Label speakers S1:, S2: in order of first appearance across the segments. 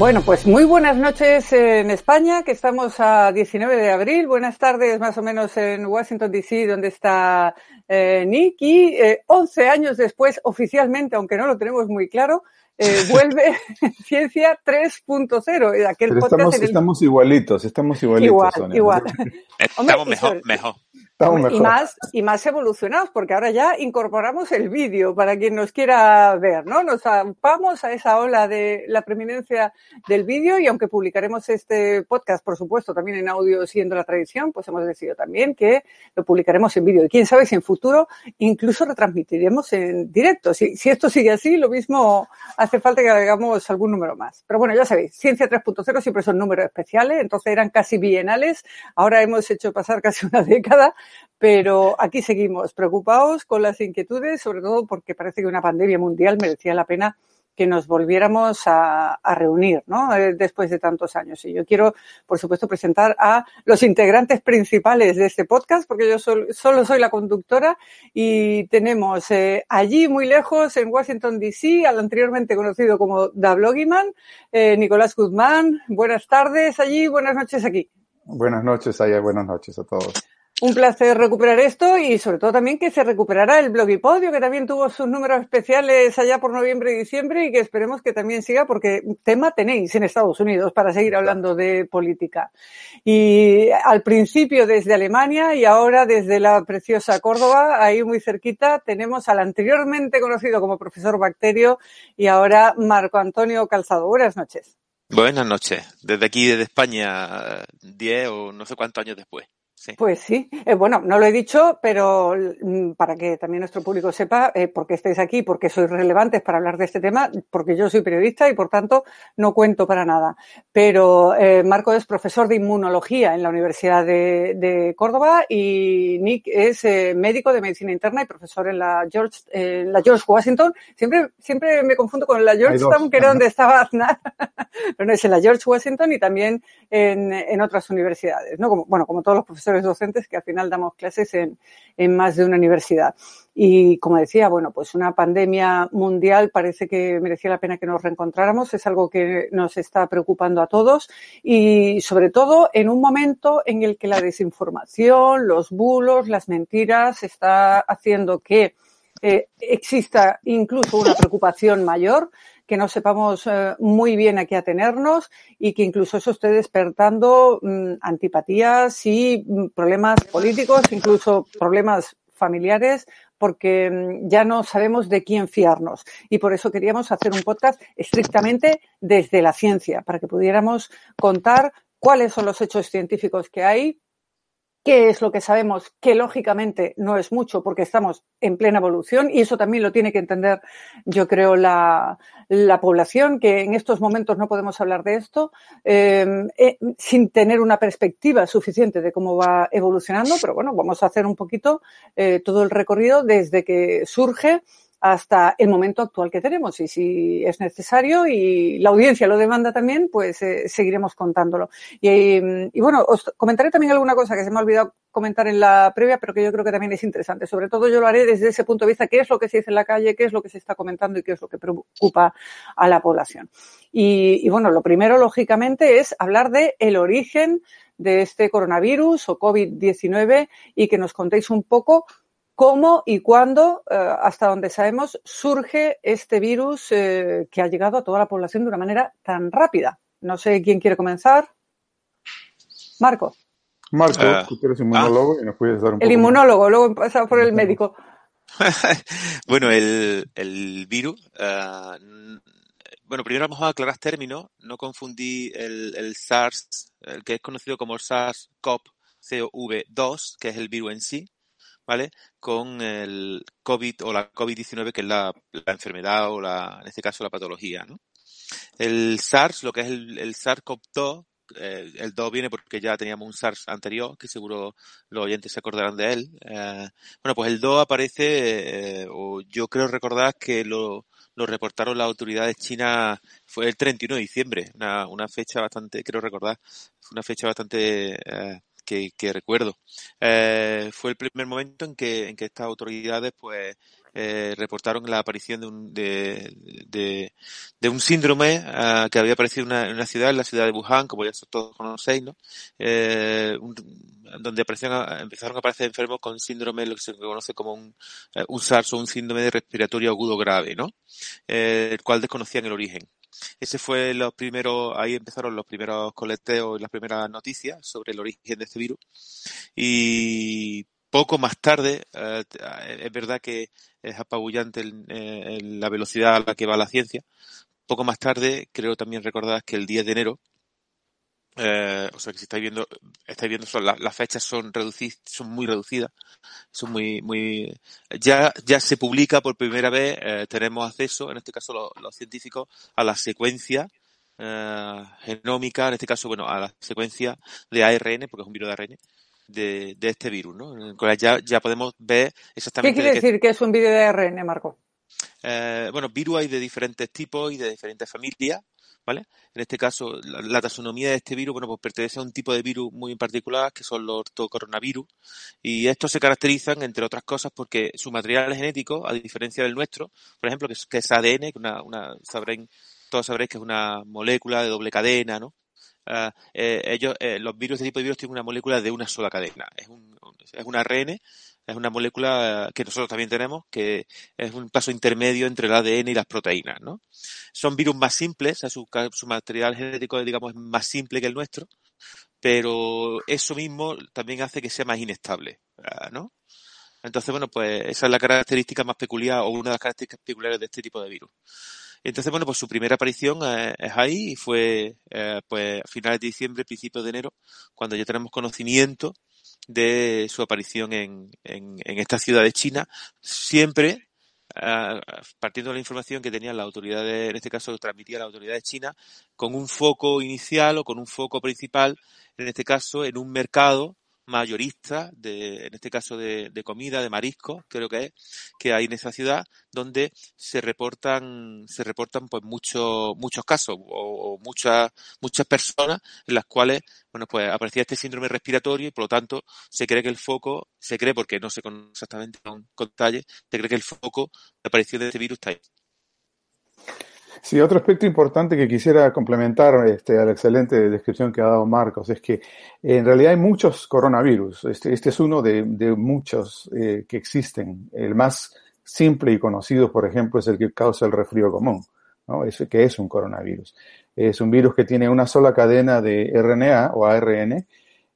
S1: Bueno, pues muy buenas noches en España, que estamos a 19 de abril. Buenas tardes más o menos en Washington, D.C., donde está eh, Nick. Y eh, 11 años después, oficialmente, aunque no lo tenemos muy claro, eh, vuelve Ciencia 3.0.
S2: Aquel Pero estamos, el... estamos igualitos, estamos igualitos.
S1: Igual,
S2: Sonia.
S1: igual.
S3: Estamos mejor, mejor.
S1: Y más, y más evolucionados, porque ahora ya incorporamos el vídeo para quien nos quiera ver, ¿no? Nos vamos a esa ola de la preeminencia del vídeo y aunque publicaremos este podcast, por supuesto, también en audio siguiendo la tradición, pues hemos decidido también que lo publicaremos en vídeo. Y quién sabe si en futuro incluso retransmitiremos en directo. Si, si esto sigue así, lo mismo hace falta que hagamos algún número más. Pero bueno, ya sabéis, Ciencia 3.0 siempre son números especiales, entonces eran casi bienales, ahora hemos hecho pasar casi una década pero aquí seguimos preocupados con las inquietudes, sobre todo porque parece que una pandemia mundial merecía la pena que nos volviéramos a, reunir, ¿no? Eh, después de tantos años. Y yo quiero, por supuesto, presentar a los integrantes principales de este podcast, porque yo sol, solo soy la conductora y tenemos eh, allí muy lejos, en Washington DC, al anteriormente conocido como Da Blogiman, eh, Nicolás Guzmán. Buenas tardes allí, buenas noches aquí.
S2: Buenas noches allá, buenas noches a todos.
S1: Un placer recuperar esto y sobre todo también que se recuperará el Blogipodio, que también tuvo sus números especiales allá por noviembre y diciembre y que esperemos que también siga porque tema tenéis en Estados Unidos para seguir hablando de política. Y al principio desde Alemania y ahora desde la preciosa Córdoba, ahí muy cerquita, tenemos al anteriormente conocido como profesor Bacterio y ahora Marco Antonio Calzado. Buenas noches.
S3: Buenas noches. Desde aquí, desde España, 10 o no sé cuántos años después. Sí.
S1: Pues sí. Eh, bueno, no lo he dicho, pero mm, para que también nuestro público sepa eh, por qué estáis aquí, por qué sois relevantes para hablar de este tema, porque yo soy periodista y por tanto no cuento para nada. Pero eh, Marco es profesor de inmunología en la Universidad de, de Córdoba y Nick es eh, médico de medicina interna y profesor en la George, la George Washington. Siempre, siempre me confundo con la Georgetown, que era donde estaba Aznar, pero no es en la George Washington y también en, en otras universidades, ¿no? Como, bueno, como todos los profesores docentes que al final damos clases en, en más de una universidad. Y como decía, bueno, pues una pandemia mundial parece que merecía la pena que nos reencontráramos. Es algo que nos está preocupando a todos y sobre todo en un momento en el que la desinformación, los bulos, las mentiras está haciendo que eh, exista incluso una preocupación mayor que no sepamos eh, muy bien a qué atenernos y que incluso eso esté despertando mmm, antipatías y mmm, problemas políticos, incluso problemas familiares, porque mmm, ya no sabemos de quién fiarnos. Y por eso queríamos hacer un podcast estrictamente desde la ciencia, para que pudiéramos contar cuáles son los hechos científicos que hay, qué es lo que sabemos, que lógicamente no es mucho porque estamos en plena evolución y eso también lo tiene que entender, yo creo, la, la población, que en estos momentos no podemos hablar de esto eh, eh, sin tener una perspectiva suficiente de cómo va evolucionando, pero bueno, vamos a hacer un poquito eh, todo el recorrido desde que surge hasta el momento actual que tenemos. Y si es necesario y la audiencia lo demanda también, pues eh, seguiremos contándolo. Y, y, bueno, os comentaré también alguna cosa que se me ha olvidado comentar en la previa, pero que yo creo que también es interesante. Sobre todo yo lo haré desde ese punto de vista, qué es lo que se dice en la calle, qué es lo que se está comentando y qué es lo que preocupa a la población. Y, y bueno, lo primero, lógicamente, es hablar de el origen de este coronavirus o COVID-19 y que nos contéis un poco cómo y cuándo, eh, hasta donde sabemos, surge este virus eh, que ha llegado a toda la población de una manera tan rápida. No sé quién quiere comenzar. Marco.
S2: Marco, uh, tú eres inmunólogo ah, y nos puedes dar un
S1: El poco inmunólogo, más. luego pasa por el médico.
S3: bueno, el, el virus. Uh, bueno, primero vamos a aclarar términos, no confundí el, el SARS, el que es conocido como SARS-CoV-2, que es el virus en sí, ¿vale? Con el COVID o la COVID-19, que es la, enfermedad o la, en este caso la patología, ¿no? El SARS, lo que es el, el SARS-CoV-2, eh, el 2 viene porque ya teníamos un SARS anterior, que seguro los oyentes se acordarán de él. Eh, bueno, pues el 2 aparece, eh, o yo creo recordar que lo, lo reportaron las autoridades chinas, fue el 31 de diciembre, una, una fecha bastante, creo recordar, fue una fecha bastante eh, que, que, recuerdo. Eh, fue el primer momento en que, en que estas autoridades pues eh, reportaron la aparición de un, de, de, un síndrome uh, que había aparecido en una, ciudad, en la ciudad de Wuhan, como ya todos conocéis, ¿no? Eh, donde empezaron a aparecer enfermos con síndrome, lo que se conoce como un, eh, un SARS o un síndrome de respiratorio agudo grave, ¿no? Eh, el cual desconocían el origen. Ese fue los primeros, ahí empezaron los primeros coleteos y las primeras noticias sobre el origen de este virus. Y poco más tarde, eh, es verdad que es apabullante la velocidad a la que va la ciencia. Poco más tarde, creo también recordar que el 10 de enero, eh, o sea que si estáis viendo, estáis viendo las fechas son reducidas, son muy reducidas, son muy, muy, ya, ya se publica por primera vez, eh, tenemos acceso, en este caso los, científicos, a la secuencia eh, genómica, en este caso, bueno, a la secuencia de ARN, porque es un virus de ARN, de, de este virus, ¿no? Ya, ya podemos ver exactamente.
S1: ¿Qué quiere decir que es un virus de ARN, Marco?
S3: Eh, bueno, virus hay de diferentes tipos y de diferentes familias. ¿vale? En este caso, la, taxonomía de este virus, bueno, pues pertenece a un tipo de virus muy en particular, que son los ortocoronavirus, y estos se caracterizan, entre otras cosas, porque su material genético, a diferencia del nuestro, por ejemplo, que es, que es ADN, una, una todos sabréis que es una molécula de doble cadena, ¿no? Uh, eh, ellos, eh, los virus, este tipo de virus tienen una molécula de una sola cadena. Es un, es un ARN es una molécula que nosotros también tenemos, que es un paso intermedio entre el ADN y las proteínas, ¿no? Son virus más simples, su, su material genético, digamos, es más simple que el nuestro, pero eso mismo también hace que sea más inestable, ¿no? Entonces, bueno, pues esa es la característica más peculiar o una de las características peculiares de este tipo de virus. Entonces, bueno, pues su primera aparición eh, es ahí y fue eh, pues a finales de diciembre, principios de enero, cuando ya tenemos conocimiento de su aparición en, en, en esta ciudad de China, siempre partiendo de la información que tenían las autoridades, en este caso transmitía la autoridad de China, con un foco inicial o con un foco principal, en este caso en un mercado mayorista, de, en este caso de, comida, de marisco, creo que es, que hay en esa ciudad, donde se reportan, se reportan pues muchos, muchos casos o, o, muchas, muchas personas en las cuales, bueno, pues aparecía este síndrome respiratorio y por lo tanto se cree que el foco, se cree porque no se conoce exactamente con, con detalle, se cree que el foco de aparición de este virus está ahí.
S2: Sí, otro aspecto importante que quisiera complementar este, a la excelente descripción que ha dado Marcos es que en realidad hay muchos coronavirus. Este, este es uno de, muchos eh, que existen. El más simple y conocido, por ejemplo, es el que causa el resfrío común, ¿no? Es, que es un coronavirus. Es un virus que tiene una sola cadena de RNA o ARN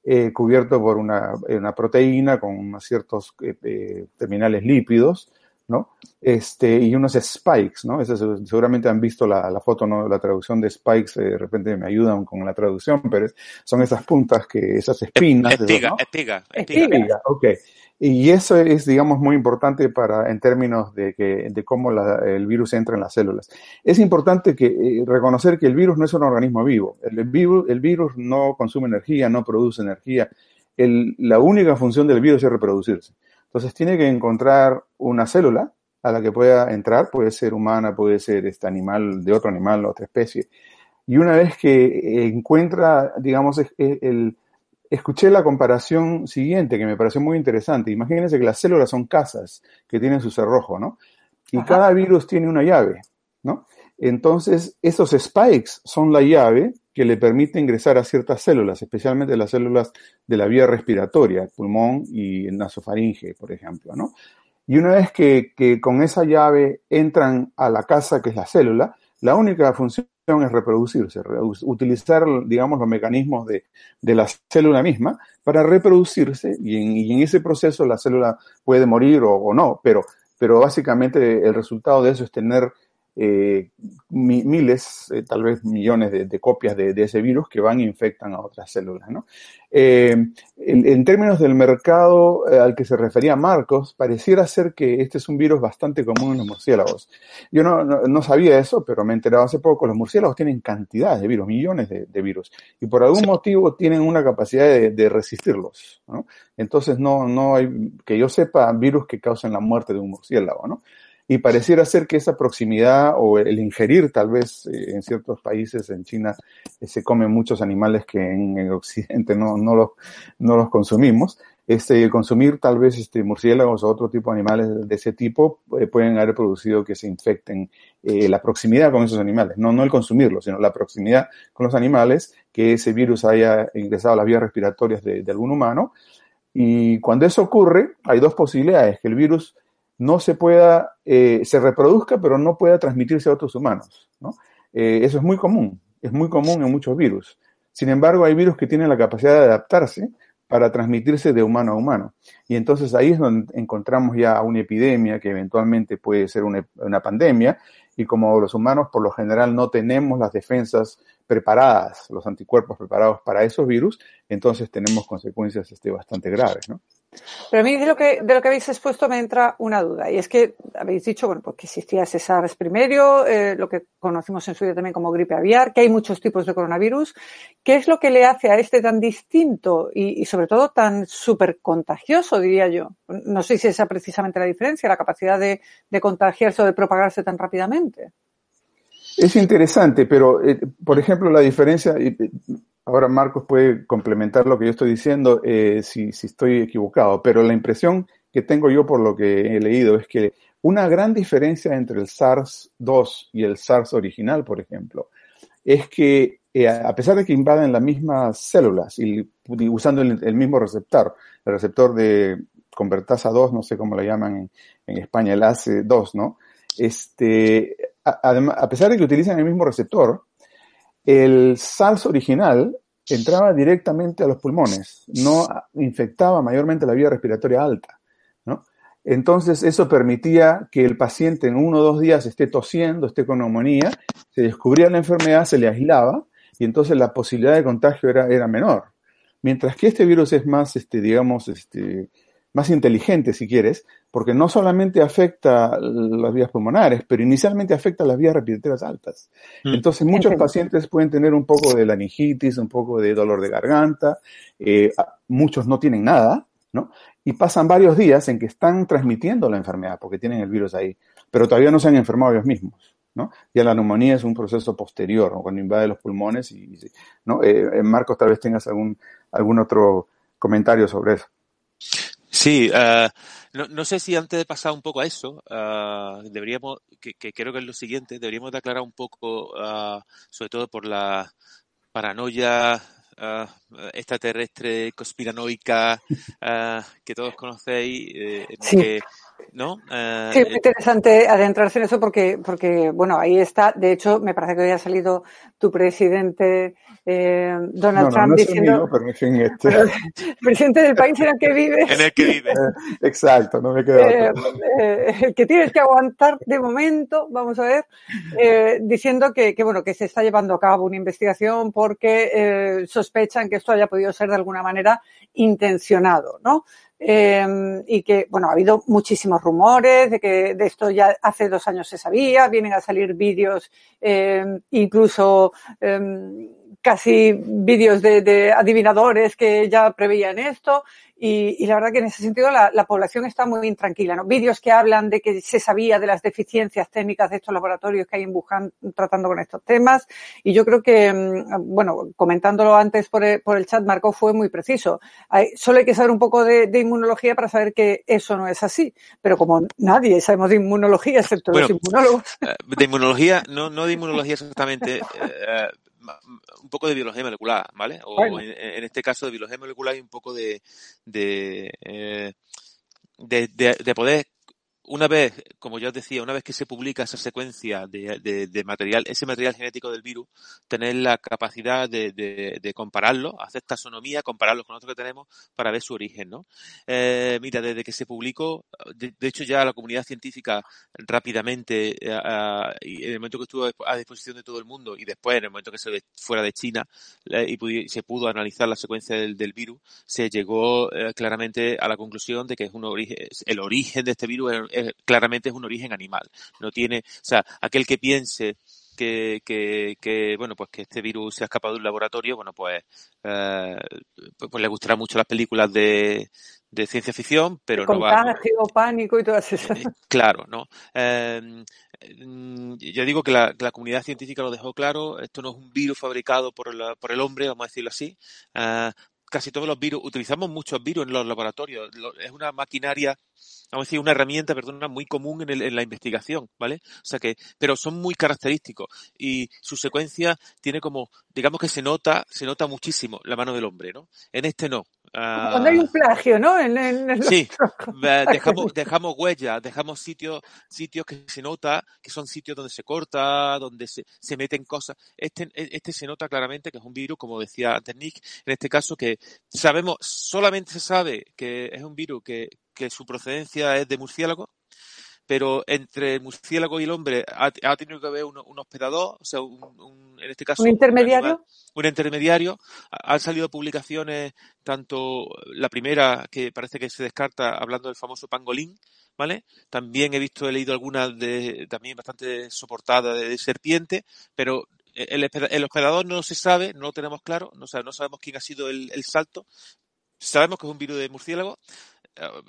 S2: eh, cubierto por una, una, proteína con ciertos eh, eh terminales lípidos ¿no? Este, y unos spikes, ¿no? seguramente han visto la, la, foto, ¿no? La traducción de spikes, eh, de repente me ayudan con la traducción, pero son esas puntas que, esas espinas.
S3: Espiga, ¿no? espiga,
S2: espiga, espiga. ok. Y eso es, digamos, muy importante para, en términos de, que, de cómo la, el virus entra en las células. Es importante que, eh, reconocer que el virus no es un organismo vivo. El, el, virus, el virus no consume energía, no produce energía. El, la única función del virus es reproducirse. Entonces tiene que encontrar una célula a la que pueda entrar, puede ser humana, puede ser este animal, de otro animal, otra especie. Y una vez que encuentra, digamos, el, escuché la comparación siguiente que me pareció muy interesante. Imagínense que las células son casas que tienen su cerrojo, ¿no? Y Ajá. cada virus tiene una llave, ¿no? Entonces, esos spikes son la llave que le permite ingresar a ciertas células, especialmente las células de la vía respiratoria, pulmón y nasofaringe, por ejemplo, ¿no? Y una vez que, con esa llave entran a la casa que es la célula, la única función es reproducirse, utilizar, digamos, los mecanismos de, la célula misma para reproducirse y en, ese proceso la célula puede morir o, no, pero básicamente el resultado de eso es tener eh, miles, eh, tal vez millones de, de copias de, de, ese virus que van e infectan a otras células. ¿no? Eh, en, en, términos del mercado al que se refería Marcos, pareciera ser que este es un virus bastante común en los murciélagos. Yo no, no, no sabía eso, pero me he enterado hace poco. Los murciélagos tienen cantidades de virus, millones de, de virus, y por algún sí. motivo tienen una capacidad de, resistirlos. ¿no? Entonces no, no hay, que yo sepa, virus que causen la muerte de un murciélago. ¿no? Y pareciera ser que esa proximidad o el ingerir, tal vez eh, en ciertos países, en China, eh, se comen muchos animales que en, en Occidente no, no, los, no los consumimos. este, consumir tal vez este, murciélagos o otro tipo de animales de ese tipo eh, pueden haber producido que se infecten la proximidad con esos animales, no, no el consumirlos, sino la proximidad con los animales, que ese virus haya ingresado a las vías respiratorias de, de algún humano. Y cuando eso ocurre, hay dos posibilidades, que el virus no se pueda, eh, se reproduzca, pero no pueda transmitirse a otros humanos. ¿no? Eh, eso es muy común, es muy común en muchos virus. Sin embargo, hay virus que tienen la capacidad de adaptarse para transmitirse de humano a humano. Y entonces ahí es donde encontramos ya una epidemia que eventualmente puede ser una, una pandemia. Y como los humanos por lo general no tenemos las defensas preparadas, los anticuerpos preparados para esos virus, entonces tenemos consecuencias este, bastante graves, ¿no?
S1: Pero a mí de lo que, de lo que habéis expuesto me entra una duda, y es que habéis dicho, bueno, pues que existía SARS primero, eh, lo que conocimos en su día también como gripe aviar, que hay muchos tipos de coronavirus. ¿Qué es lo que le hace a este tan distinto y, y sobre todo tan súper contagioso, diría yo? No sé si esa precisamente la diferencia, la capacidad de, de contagiarse o de propagarse tan rápidamente.
S2: Es interesante, pero, eh, por ejemplo, la diferencia, ahora Marcos puede complementar lo que yo estoy diciendo eh, si, si, estoy equivocado, pero la impresión que tengo yo por lo que he leído es que una gran diferencia entre el SARS-2 y el SARS original, por ejemplo, es que eh, a pesar de que invaden las mismas células y, usando el, mismo receptor, el receptor de convertasa 2, no sé cómo lo llaman en, en España, el ACE2, ¿no? Este, a, a, pesar de que utilizan el mismo receptor, el SARS original entraba directamente a los pulmones, no infectaba mayormente la vía respiratoria alta. ¿no? Entonces, eso permitía que el paciente en uno o dos días esté tosiendo, esté con neumonía, se descubría la enfermedad, se le aislaba y entonces la posibilidad de contagio era, era menor. Mientras que este virus es más, este, digamos, este, más inteligente, si quieres, porque no solamente afecta las vías pulmonares, pero inicialmente afecta las vías respiratorias altas. Mm. Entonces, muchos pacientes pueden tener un poco de laringitis, un poco de dolor de garganta, eh, muchos no tienen nada, ¿no? Y pasan varios días en que están transmitiendo la enfermedad, porque tienen el virus ahí, pero todavía no se han enfermado ellos mismos. ¿no? Ya la neumonía es un proceso posterior, ¿no? cuando invade los pulmones. Y, ¿no? Eh, Marcos, tal vez tengas algún, algún otro comentario sobre eso.
S3: Sí, uh, no, no, sé si antes de pasar un poco a eso, uh, deberíamos, que, que, creo que es lo siguiente, deberíamos de aclarar un poco, uh, sobre todo por la paranoia extraterrestre, conspiranoica, que todos conocéis, eh,
S1: sí.
S3: que, ¿no?
S1: Uh, sí, es muy interesante adentrarse en eso porque, porque, bueno, ahí está. De hecho, me parece que hoy ha salido tu presidente eh, Donald
S2: no,
S1: Trump
S2: no, no
S1: diciendo.
S2: Mío, pero en fin, este...
S1: presidente del país en el que vive.
S3: En el que vive.
S2: Eh, exacto, no me quedo.
S1: Eh, eh, el que tienes que aguantar de momento, vamos a ver, eh, diciendo que, que, bueno, que se está llevando a cabo una investigación porque sospechan que esto haya podido ser de alguna manera intencionado, ¿no? Eh, y que, bueno, ha habido muchísimos rumores de que de esto ya hace dos años se sabía, vienen a salir vídeos, eh, incluso eh, casi vídeos de, de, adivinadores que ya preveían esto. Y, y, la verdad que en ese sentido la, la población está muy intranquila. ¿no? Vídeos que hablan de que se sabía de las deficiencias técnicas de estos laboratorios que hay en Wuhan tratando con estos temas. Y yo creo que, bueno, comentándolo antes por el, por el chat, Marco fue muy preciso. Hay, solo hay que saber un poco de, de, inmunología para saber que eso no es así. Pero como nadie sabemos de inmunología, excepto bueno, los inmunólogos.
S3: De inmunología, no, no de inmunología exactamente. Un poco de biología molecular, ¿vale? O bueno. en, en, este caso de biología molecular y un poco de, de, eh, de, de, de poder una vez, como ya os decía, una vez que se publica esa secuencia de, de, material, ese material genético del virus, tener la capacidad de, de, compararlo, hacer taxonomía, compararlo con otros que tenemos para ver su origen, ¿no? Eh, mira, desde que se publicó, de, hecho ya la comunidad científica rápidamente, eh, en el momento que estuvo a disposición de todo el mundo y después en el momento que se fuera de China eh, y se pudo analizar la secuencia del, del virus, se llegó eh, claramente a la conclusión de que es un origen, el origen de este virus claramente es un origen animal. No tiene, o sea, aquel que piense que, que, que, bueno, pues que este virus se ha escapado de un laboratorio, bueno, pues, eh, pues, pues le gustará mucho las películas de, de ciencia ficción, pero
S1: Contagio,
S3: no va.
S1: pánico y todas esas.
S3: Claro, ¿no? Eh, yo digo que la, que la, comunidad científica lo dejó claro, esto no es un virus fabricado por, la, por el hombre, vamos a decirlo así. Casi todos los virus, utilizamos muchos virus en los laboratorios. Es una maquinaria, vamos a decir, una herramienta, perdona, muy común en, el, en la investigación, ¿vale? O sea que, pero son muy característicos y su secuencia tiene como, digamos que se nota, se nota muchísimo la mano del hombre, ¿no? En este no.
S1: Cuando hay un plagio, ¿no? En, en,
S3: sí, dejamos, dejamos huellas, dejamos sitios, sitios que se nota, que son sitios donde se corta, donde se, se meten cosas. Este, este se nota claramente que es un virus, como decía antes Nick, en este caso que sabemos, solamente se sabe que es un virus que, que su procedencia es de murciélago, pero entre el murciélago y el hombre ha, ha tenido que haber un, un, hospedador, o sea, un, un, en este caso...
S1: ¿Un intermediario?
S3: Un, intermediario. Han salido publicaciones, tanto la primera, que parece que se descarta, hablando del famoso pangolín, ¿vale? También he visto, he leído algunas de, también bastante soportadas de, de serpiente, pero el, el, hospedador no se sabe, no lo tenemos claro, no, sabe, no sabemos quién ha sido el, el salto. Sabemos que es un virus de murciélago,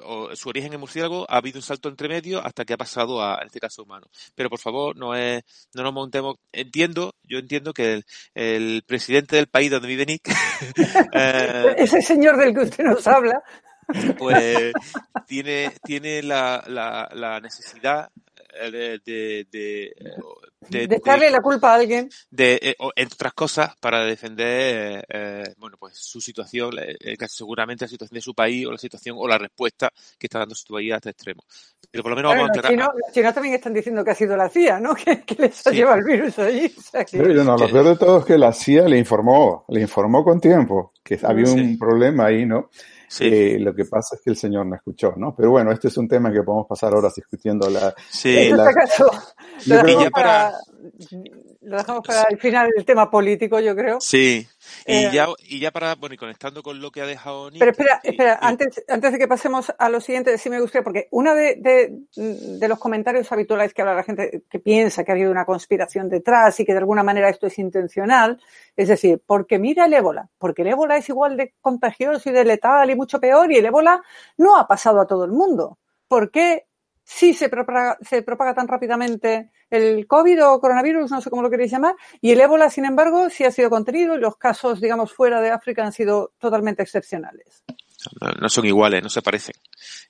S3: o su origen en murciélago, ha habido un salto entre medio hasta que ha pasado a, en este caso, humano. Pero por favor, no es, no nos montemos. Entiendo, yo entiendo que el, el presidente del país donde vive Nick.
S1: eh, Ese señor del que usted nos habla.
S3: Pues tiene, tiene la, la, la necesidad de, de, de,
S1: de, de echarle la culpa a alguien.
S3: De, eh, entre otras cosas, para defender, eh, bueno, pues su situación, eh, seguramente la situación de su país o la situación o la respuesta que está dando su país a este extremo. Pero por lo menos
S1: bueno,
S3: vamos a
S1: chinos, los chinos también están diciendo que ha sido la CIA, ¿no? Que, que les ha sí. llevado el virus allí. O sea que...
S2: Pero no, lo peor de todo es que la CIA le informó, le informó con tiempo que había sí. un problema ahí, ¿no? Sí. Eh, lo que pasa es que el señor no escuchó, ¿no? Pero bueno, este es un tema que podemos pasar horas discutiendo. La,
S3: sí.
S1: En la... dejamos, para, lo dejamos para el final del tema político, yo creo.
S3: Sí. Y, eh, ya, y ya para, bueno, y conectando con lo que ha dejado
S1: Pero espera, espera, y, antes, antes de que pasemos a lo siguiente, sí me gustaría, porque uno de, de, de, los comentarios habituales que habla la gente que piensa que ha habido una conspiración detrás y que de alguna manera esto es intencional, es decir, porque mira el ébola, porque el ébola es igual de contagioso y de letal y mucho peor, y el ébola no ha pasado a todo el mundo. ¿Por qué sí se propaga, se propaga tan rápidamente el COVID o coronavirus, no sé cómo lo queréis llamar, y el ébola, sin embargo, sí ha sido contenido y los casos, digamos, fuera de África han sido totalmente excepcionales.
S3: No son iguales, no se parecen.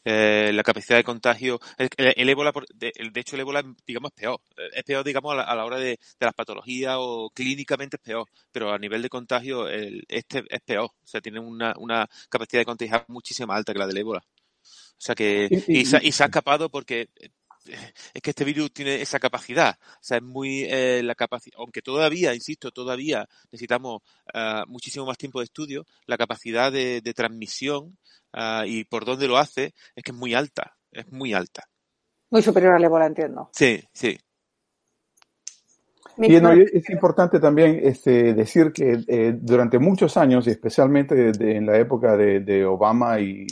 S3: Eh, la capacidad de contagio, el, el ébola, de, de, hecho el ébola, digamos, es peor. Es peor, digamos, a la, a la hora de, las patologías o clínicamente es peor, pero a nivel de contagio el, este es peor. O sea, tiene una, una capacidad de contagiar muchísimo más alta que la del ébola. O sea que, y, y, se, y se ha escapado porque es que este virus tiene esa capacidad. O sea, es muy eh, la capacidad, aunque todavía, insisto, todavía necesitamos uh, muchísimo más tiempo de estudio, la capacidad de, de transmisión uh, y por dónde lo hace es que es muy alta, es muy alta.
S1: Muy superior al ébola, entiendo.
S3: Sí, sí.
S2: Y no, es importante también este, decir que eh, durante muchos años, y especialmente de, de, en la época de, de Obama y,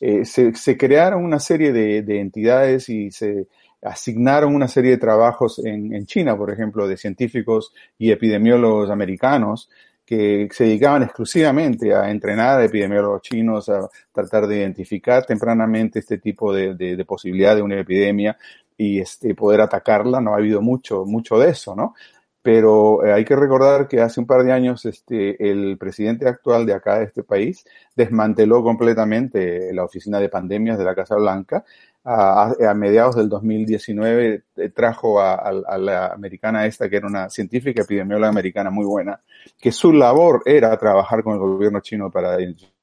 S2: eh, se, se, crearon una serie de, de, entidades y se asignaron una serie de trabajos en, en, China, por ejemplo, de científicos y epidemiólogos americanos que se dedicaban exclusivamente a entrenar a epidemiólogos chinos, a tratar de identificar tempranamente este tipo de, de, de posibilidad de una epidemia y este, poder atacarla. No ha habido mucho, mucho de eso, ¿no? Pero eh, hay que recordar que hace un par de años este, el presidente actual de acá, de este país, desmanteló completamente la oficina de pandemias de la Casa Blanca. A, a mediados del 2019 eh, trajo a, a, a, la americana esta, que era una científica epidemióloga americana muy buena, que su labor era trabajar con el gobierno chino para identificar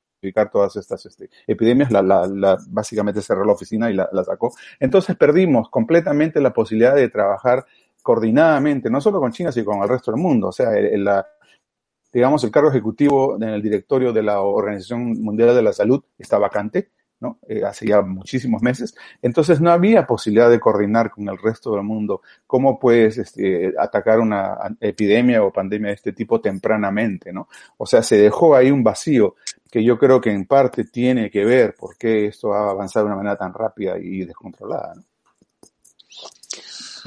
S2: todas estas este, epidemias, la, la, la, básicamente cerró la oficina y la, sacó. Entonces perdimos completamente la posibilidad de trabajar coordinadamente, no solo con China, sino con el resto del mundo. O sea, el, la, digamos, el cargo ejecutivo en el directorio de la Organización Mundial de la Salud está vacante, ¿no? Eh, hace ya muchísimos meses. Entonces no había posibilidad de coordinar con el resto del mundo cómo puedes este, atacar una epidemia o pandemia de este tipo tempranamente, ¿no? O sea, se dejó ahí un vacío que yo creo que en parte tiene que ver por qué esto ha avanzado de una manera tan rápida y descontrolada, ¿no?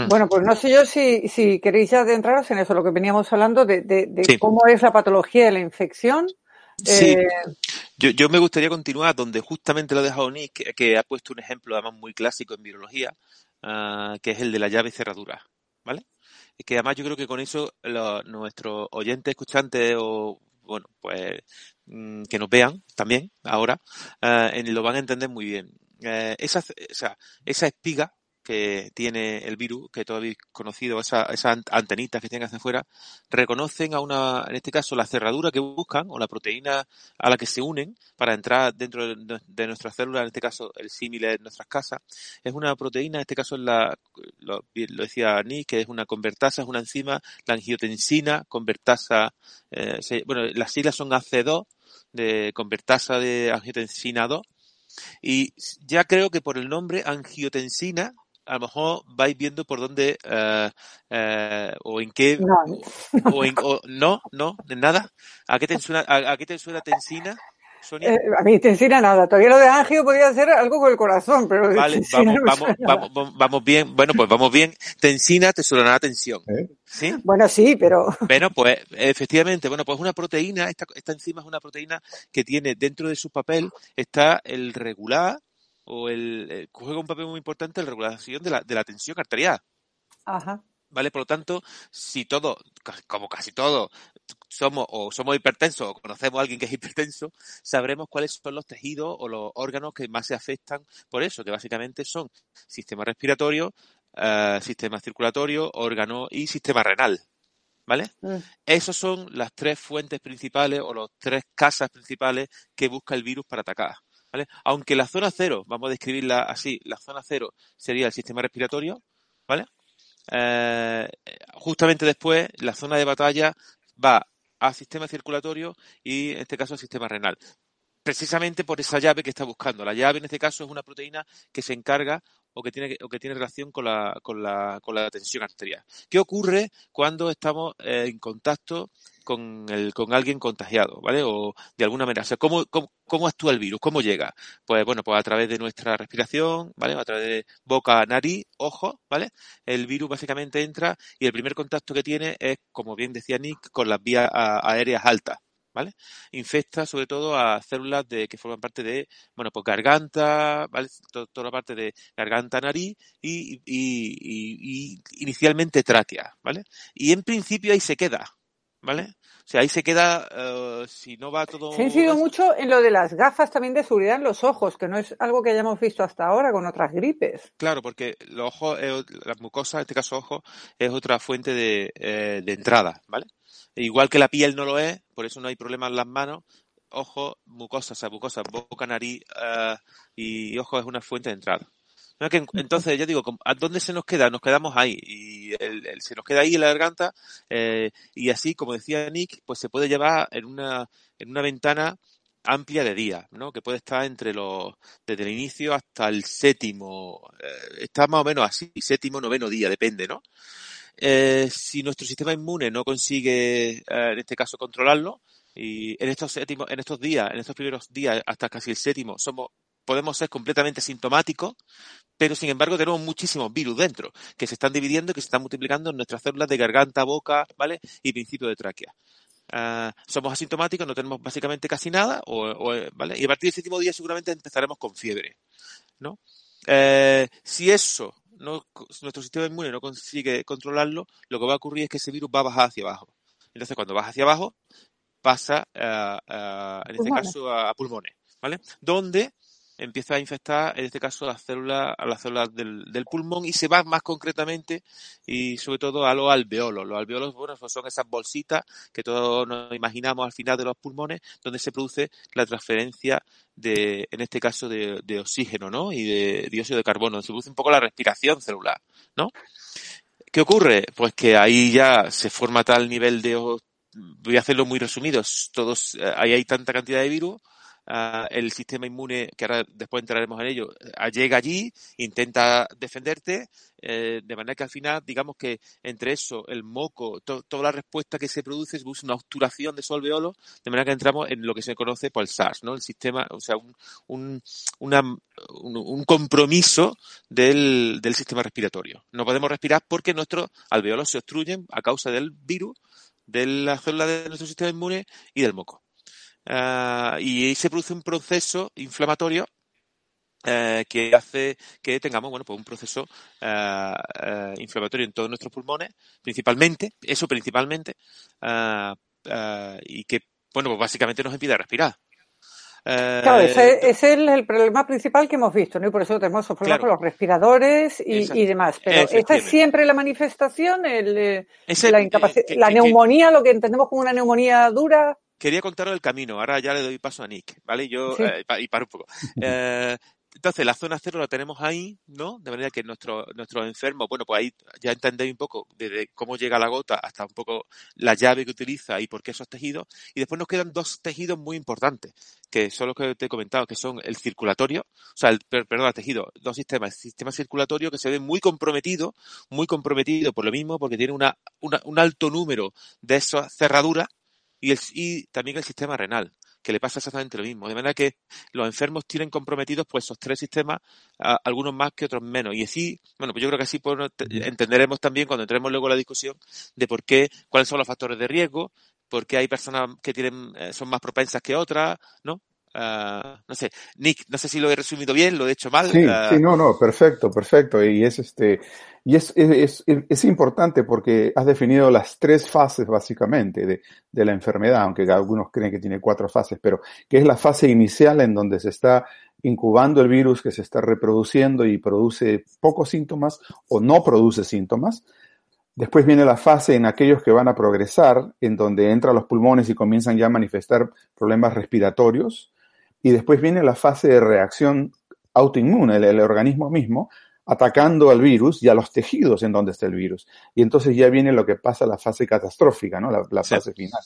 S1: Bueno, pues no sé yo si, si queréis ya adentraros en eso, lo que veníamos hablando de, de, de sí. cómo es la patología de la infección.
S3: Sí. Eh... Yo, yo, me gustaría continuar donde justamente lo ha dejado Nick, que, que, ha puesto un ejemplo además muy clásico en virología, uh, que es el de la llave cerradura, ¿vale? Y que además yo creo que con eso nuestros oyentes, escuchantes o bueno, pues mm, que nos vean también ahora, eh, lo van a entender muy bien. Eh, esa, o sea, esa espiga que tiene el virus, que todavía habéis conocido, esas esa antenitas que tienen hacia afuera, reconocen a una, en este caso, la cerradura que buscan o la proteína a la que se unen para entrar dentro de, de nuestras células, en este caso el símil de nuestras casas. Es una proteína, en este caso la, lo, decía Nick, que es una convertasa, es una enzima, la angiotensina, convertasa, eh, bueno, las siglas son AC2, de convertasa de angiotensina 2, y ya creo que por el nombre angiotensina a lo mejor vais viendo por dónde uh, uh, o en qué
S1: no.
S3: o en o, no no de nada. A qué te suena a, a qué te suena tensina Sonia?
S1: Eh, a mí tensina nada. Todavía lo de angio podría ser algo con el corazón pero
S3: vale vamos vamos, vamos, vamos bien. Bueno pues vamos bien. Tensina te suena tensión.
S2: ¿Eh?
S3: sí
S1: bueno sí pero
S3: bueno pues efectivamente bueno pues una proteína esta, esta enzima es una proteína que tiene dentro de su papel está el regular o el, eh, juega un papel muy importante en la regulación de la, de la tensión arterial.
S1: Ajá.
S3: ¿Vale? Por lo tanto, si todo, como casi todo, somos o somos hipertensos o conocemos a alguien que es hipertenso, sabremos cuáles son los tejidos o los órganos que más se afectan por eso, que básicamente son sistema respiratorio, uh, sistema circulatorio, órgano y sistema renal. ¿Vale? Mm. Esas son las tres fuentes principales o las tres casas principales que busca el virus para atacar. ¿Vale? Aunque la zona cero, vamos a describirla así, la zona cero sería el sistema respiratorio, ¿vale? Eh, justamente después, la zona de batalla va al sistema circulatorio y en este caso al sistema renal. Precisamente por esa llave que está buscando. La llave en este caso es una proteína que se encarga o que tiene, o que tiene relación con la, con, la, con la tensión arterial. ¿Qué ocurre cuando estamos eh, en contacto con, el, con alguien contagiado, ¿vale? O de alguna manera. O sea, ¿cómo, actúa el virus? ¿Cómo llega? Pues bueno, pues a través de nuestra respiración, ¿vale? A través de boca, nariz, ojo, ¿vale? El virus básicamente entra y el primer contacto que tiene es, como bien decía Nick, con las vías aéreas altas, ¿vale? Infecta sobre todo a células de, que forman parte de, bueno, pues garganta, ¿vale? Toda la parte de garganta, nariz y, y, y, y, inicialmente tráquea, ¿vale? Y en principio ahí se queda, ¿vale? O sea, ahí se queda, uh, si no va todo...
S1: Se ha incidido mucho en lo de las gafas también de seguridad en los ojos, que no es algo que hayamos visto hasta ahora con otras gripes.
S3: Claro, porque los ojos, eh, la mucosa, en este caso ojos, es otra fuente de, eh, de entrada, ¿vale? Igual que la piel no lo es, por eso no hay problema en las manos, ojo, mucosa, o sea, mucosa, boca, nariz uh, y ojo es una fuente de entrada. Entonces, ya digo, ¿a dónde se nos queda? Nos quedamos ahí y el, el, se nos queda ahí en la garganta eh, y así, como decía Nick, pues se puede llevar en una, en una ventana amplia de días, ¿no? Que puede estar entre los, desde el inicio hasta el séptimo, eh, está más o menos así, séptimo, noveno día, depende, ¿no? Eh, si nuestro sistema inmune no consigue, eh, en este caso, controlarlo, y en estos séptimos, en estos días, en estos primeros días, hasta casi el séptimo, somos podemos ser completamente sintomáticos, pero sin embargo tenemos muchísimos virus dentro, que se están dividiendo y que se están multiplicando en nuestras células de garganta, boca, ¿vale? Y principio de tráquea. Uh, somos asintomáticos, no tenemos básicamente casi nada, o, o, ¿vale? Y a partir del séptimo día seguramente empezaremos con fiebre, ¿no? Eh, si eso, no, nuestro sistema inmune no consigue controlarlo, lo que va a ocurrir es que ese virus va a bajar hacia abajo. Entonces, cuando baja hacia abajo, pasa, uh, uh, en este pulmones. caso, a, a pulmones, ¿vale? Donde empieza a infectar, en este caso, las células, a las células del, del, pulmón y se va más concretamente y sobre todo a los alveolos. Los alveolos, bueno, pues son esas bolsitas que todos nos imaginamos al final de los pulmones, donde se produce la transferencia de, en este caso, de, de oxígeno, ¿no? Y de dióxido de carbono. Se produce un poco la respiración celular, ¿no? ¿Qué ocurre? Pues que ahí ya se forma tal nivel de, voy a hacerlo muy resumido, todos, eh, ahí hay tanta cantidad de virus, uh, el sistema inmune, que ahora después entraremos en ello, uh, llega allí, intenta defenderte, eh, de manera que al final, digamos que entre eso, el moco, to toda la respuesta que se produce es una obturación de esos alveolos, de manera que entramos en lo que se conoce por el SARS, ¿no? El sistema, o sea, un, un, una, un, un compromiso del, del sistema respiratorio. No podemos respirar porque nuestros alveolos se obstruyen a causa del virus, de la célula de nuestro sistema inmune y del moco. Uh, y ahí se produce un proceso inflamatorio uh, que hace que tengamos bueno pues un proceso uh, inflamatorio en todos nuestros pulmones principalmente eso principalmente y que bueno, pues básicamente nos impide respirar.
S1: Claro, ese, es el, problema principal que hemos visto, ¿no? Y por eso tenemos esos problemas con los respiradores y, demás. Pero esta es siempre la manifestación, el, eh, la, incapacidad, la neumonía, lo que entendemos como una neumonía dura.
S3: Quería contaros el camino, ahora ya le doy paso a Nick, ¿vale? Yo, eh, y paro un poco. Eh, entonces, la zona cero la tenemos ahí, ¿no? De manera que nuestros nuestro enfermos, bueno, pues ahí ya entendéis un poco desde cómo llega la gota hasta un poco la llave que utiliza y por qué esos tejidos. Y después nos quedan dos tejidos muy importantes, que son los que te he comentado, que son el circulatorio, o sea, el, perdón, el tejido, dos sistemas. El sistema circulatorio que se ve muy comprometido, muy comprometido por lo mismo, porque tiene una, un alto número de esas cerraduras y, el, y también el sistema renal que le pasa exactamente lo mismo. De manera que los enfermos tienen comprometidos pues esos tres sistemas, algunos más que otros menos. Y así, bueno, pues yo creo que así pues, entenderemos también cuando entremos luego en la discusión de por qué, cuáles son los factores de riesgo, por qué hay personas que tienen, eh, son más propensas que otras, ¿no? Uh, no sé, Nick, no sé si lo he resumido bien, lo he hecho mal.
S2: Sí, uh... sí, no, no, perfecto, perfecto. Y es este, y es, es, es, importante porque has definido las tres fases básicamente de, de, la enfermedad, aunque algunos creen que tiene cuatro fases, pero que es la fase inicial en donde se está incubando el virus, que se está reproduciendo y produce pocos síntomas o no produce síntomas. Después viene la fase en aquellos que van a progresar, en donde entran los pulmones y comienzan ya a manifestar problemas respiratorios. Y después viene la fase de reacción autoinmune, el, organismo mismo, atacando al virus y a los tejidos en donde está el virus. Y entonces ya viene lo que pasa, la fase catastrófica, ¿no? La, la sí. fase final.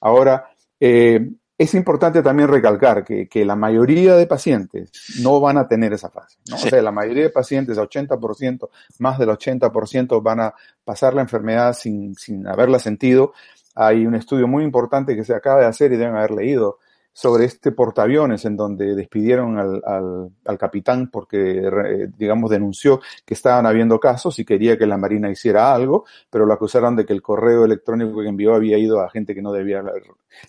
S2: Ahora, eh, es importante también recalcar que, que, la mayoría de pacientes no van a tener esa fase, ¿no? Sí. O sea, la mayoría de pacientes, 80%, más del 80% van a pasar la enfermedad sin, sin haberla sentido. Hay un estudio muy importante que se acaba de hacer y deben haber leído sobre este portaaviones en donde despidieron al, al, al capitán porque, eh, digamos, denunció que estaban habiendo casos y quería que la Marina hiciera algo, pero lo acusaron de que el correo electrónico que envió había ido a gente que no debía.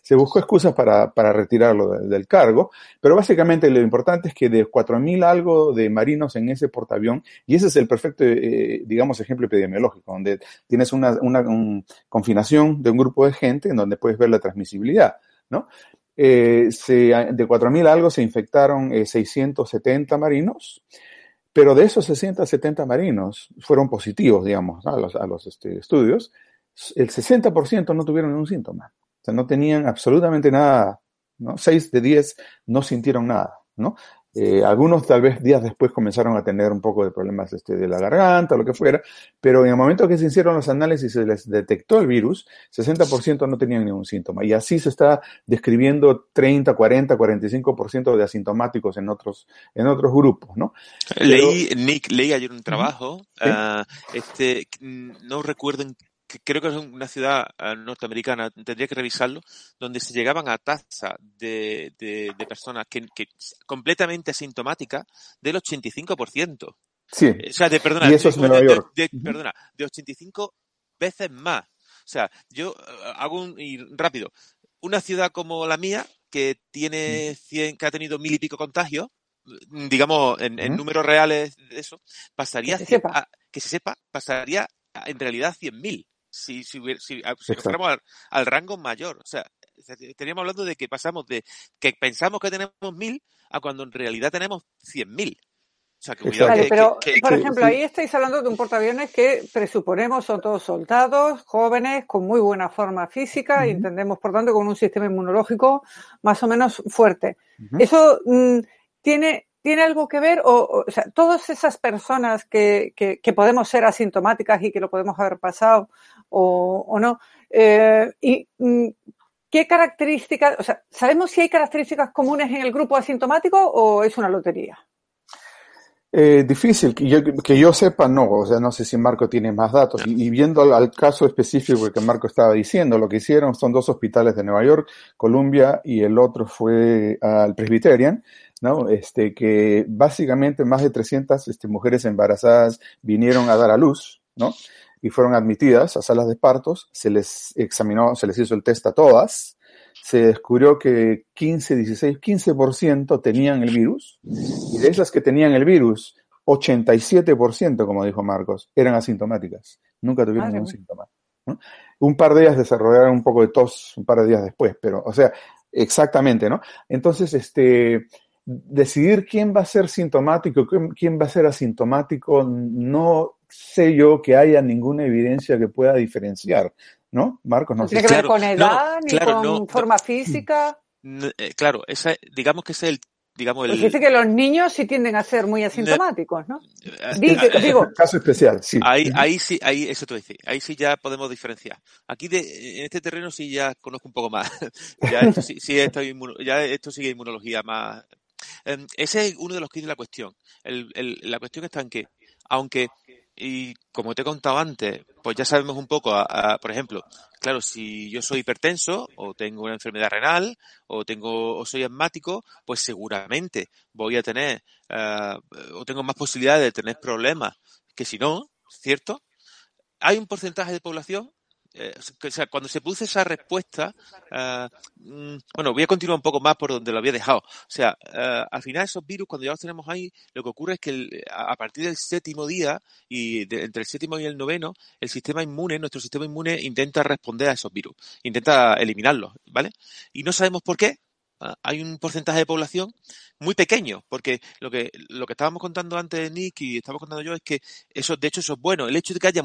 S2: Se buscó excusas para, para retirarlo de, del cargo, pero básicamente lo importante es que de 4.000 algo de marinos en ese portaavión, y ese es el perfecto, eh, digamos, ejemplo epidemiológico, donde tienes una, una un, confinación de un grupo de gente en donde puedes ver la transmisibilidad, ¿no? Eh, se, de 4.000 algo se infectaron eh, 670 marinos, pero de esos 670 marinos fueron positivos, digamos, a los, a los este, estudios, el 60% no tuvieron ningún síntoma. O sea, no tenían absolutamente nada, ¿no? 6 de 10 no sintieron nada, ¿no? Eh, algunos tal vez días después comenzaron a tener un poco de problemas este, de la garganta, lo que fuera, pero en el momento que se hicieron los análisis y se les detectó el virus, 60% no tenían ningún síntoma. Y así se está describiendo 30, 40, 45% de asintomáticos en otros, en otros grupos, ¿no?
S3: Leí, pero, Nick, leí ayer un trabajo, ¿sí? uh, este, no recuerdo en creo que es una ciudad uh, norteamericana, tendría que revisarlo, donde se llegaban a tasa de, de, de personas que, que, completamente asintomáticas del 85%.
S2: Sí.
S3: O sea, de, perdona,
S2: y eso es.
S3: De, de, perdona, de 85 veces más. O sea, yo uh, hago un, y rápido, una ciudad como la mía, que tiene 100, que ha tenido mil y pico contagios, digamos, en, en números reales de eso, pasaría
S1: que se sepa,
S3: a, que se sepa pasaría a, en realidad 100.000 si, si, si, si fuéramos al, al, rango mayor. O sea, estaríamos hablando de que pasamos de que pensamos que tenemos mil a cuando en realidad tenemos cien mil. O sea, que cuidado
S1: vale,
S3: que,
S1: pero,
S3: que,
S1: por ejemplo, ahí estáis hablando de un portaaviones que presuponemos son todos soldados, jóvenes, con muy buena forma física, uh -huh. y entendemos, por tanto, con un sistema inmunológico más o menos fuerte. Uh -huh. Eso mmm, tiene ¿Tiene algo que ver? O, o sea, todas esas personas que, que, que, podemos ser asintomáticas y que lo podemos haber pasado o, o no, eh, y mm, ¿qué características, o sea, ¿sabemos si hay características comunes en el grupo asintomático o es una lotería?
S2: Eh, difícil, que yo, que yo sepa, no, o sea, no sé si Marco tiene más datos. Y, viendo al, al, caso específico que Marco estaba diciendo, lo que hicieron son dos hospitales de Nueva York, Columbia, y el otro fue al Presbyterian, ¿no? Este, que básicamente más de 300 este, mujeres embarazadas vinieron a dar a luz, ¿no? Y fueron admitidas a salas de partos, se les examinó, se les hizo el test a todas, se descubrió que 15, 16, 15% tenían el virus, y de esas que tenían el virus, 87%, como dijo Marcos, eran asintomáticas, nunca tuvieron ningún síntoma. ¿no? un par de días desarrollar un poco de tos un par de días después, pero, o sea, exactamente, ¿no? Entonces, este, decidir quién va a ser sintomático, quién va a ser asintomático, no sé yo que haya ninguna evidencia que pueda diferenciar, ¿no? Marcos, no,
S1: sé. ¿Tiene que ver con edad, ni con forma física?
S3: Eh, claro, esa, digamos que ese es el digamos,
S1: el... dice que los niños sí tienden a ser muy asintomáticos, ¿no?
S2: Digo, digo. Caso especial, sí.
S3: Ahí, ahí sí, ahí, eso te decir, ahí sí ya podemos diferenciar. Aquí de, en este terreno sí ya conozco un poco más. ya esto sí, sí esto, ya esto sigue inmunología más. Em, ese es uno de los que dice la cuestión. El, el, la cuestión está en que, aunque y como te he contado antes, pues ya sabemos un poco, por ejemplo, claro, si yo soy hipertenso o tengo una enfermedad renal o tengo o soy asmático, pues seguramente voy a tener uh, o tengo más posibilidades de tener problemas que si no, ¿cierto? Hay un porcentaje de población eh, o sea, cuando se produce esa respuesta, uh, bueno, voy a continuar un poco más por donde lo había dejado. O sea, uh, al final esos virus, cuando ya los tenemos ahí, lo que ocurre es que el, a partir del séptimo día y de, entre el séptimo y el noveno, el sistema inmune, nuestro sistema inmune intenta responder a esos virus, intenta eliminarlos, ¿vale? Y no sabemos por qué, Ah, hay un porcentaje de población muy pequeño, porque lo que, lo que estábamos contando antes, Nick, y estaba contando yo, es que eso, de hecho, eso es bueno. El hecho de que haya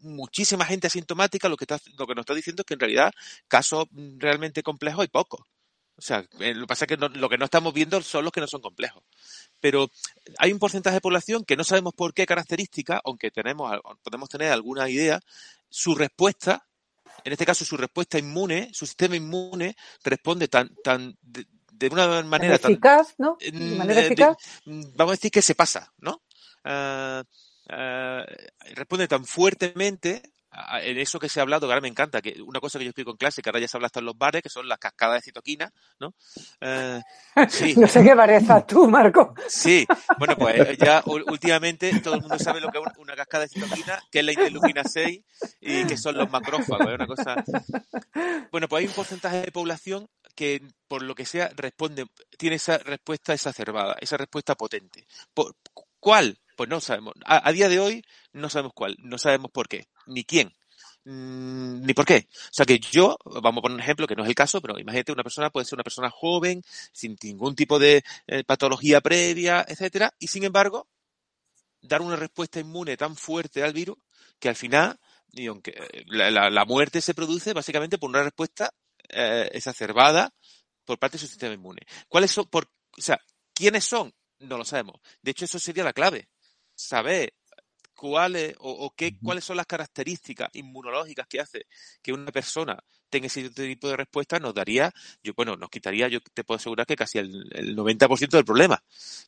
S3: muchísima gente asintomática, lo que, está, lo que nos está diciendo es que en realidad casos realmente complejos hay pocos. O sea, eh, lo que pasa es que lo que no estamos viendo son los que no son complejos. Pero hay un porcentaje de población que no sabemos por qué característica, aunque tenemos, podemos tener alguna idea, su respuesta en este caso su respuesta inmune, su sistema inmune responde tan, tan de, una manera
S1: eficaz, ¿no? De manera eficaz.
S3: vamos a decir que se pasa, ¿no? Ah, ah, responde tan fuertemente en eso que se ha hablado, que ahora me encanta, que una cosa que yo explico en clase, que ahora ya se habla hasta en los bares, que son las cascadas de citoquina, ¿no?
S1: Eh, sí. no sé qué parezca tú, Marco.
S3: Sí, bueno, pues ya últimamente todo el mundo sabe lo que es una cascada de citoquina, que es la interleuquina 6 y que son los macrófagos, es una cosa... Bueno, pues hay un porcentaje de población que por lo que sea responde, tiene esa respuesta exacerbada, esa respuesta potente. ¿Por, ¿Cuál? Pues no sabemos. A, día de hoy no sabemos cuál, no sabemos por qué, ni quién, mm, ni por qué. O sea que yo, vamos a poner un ejemplo que no es el caso, pero imagínate una persona puede ser una persona joven, sin ningún tipo de eh, patología previa, etcétera, y sin embargo, dar una respuesta inmune tan fuerte al virus que al final, y aunque eh, la, muerte se produce básicamente por una respuesta eh, exacerbada por parte de su sistema inmune. ¿Cuáles son? Por, o sea, ¿quiénes son? No lo sabemos. De hecho, eso sería la clave saber cuáles o, qué, cuáles son las características inmunológicas que hace que una persona tenga ese tipo de respuesta nos daría, yo bueno, nos quitaría, yo te puedo asegurar que casi el, el 90% del problema.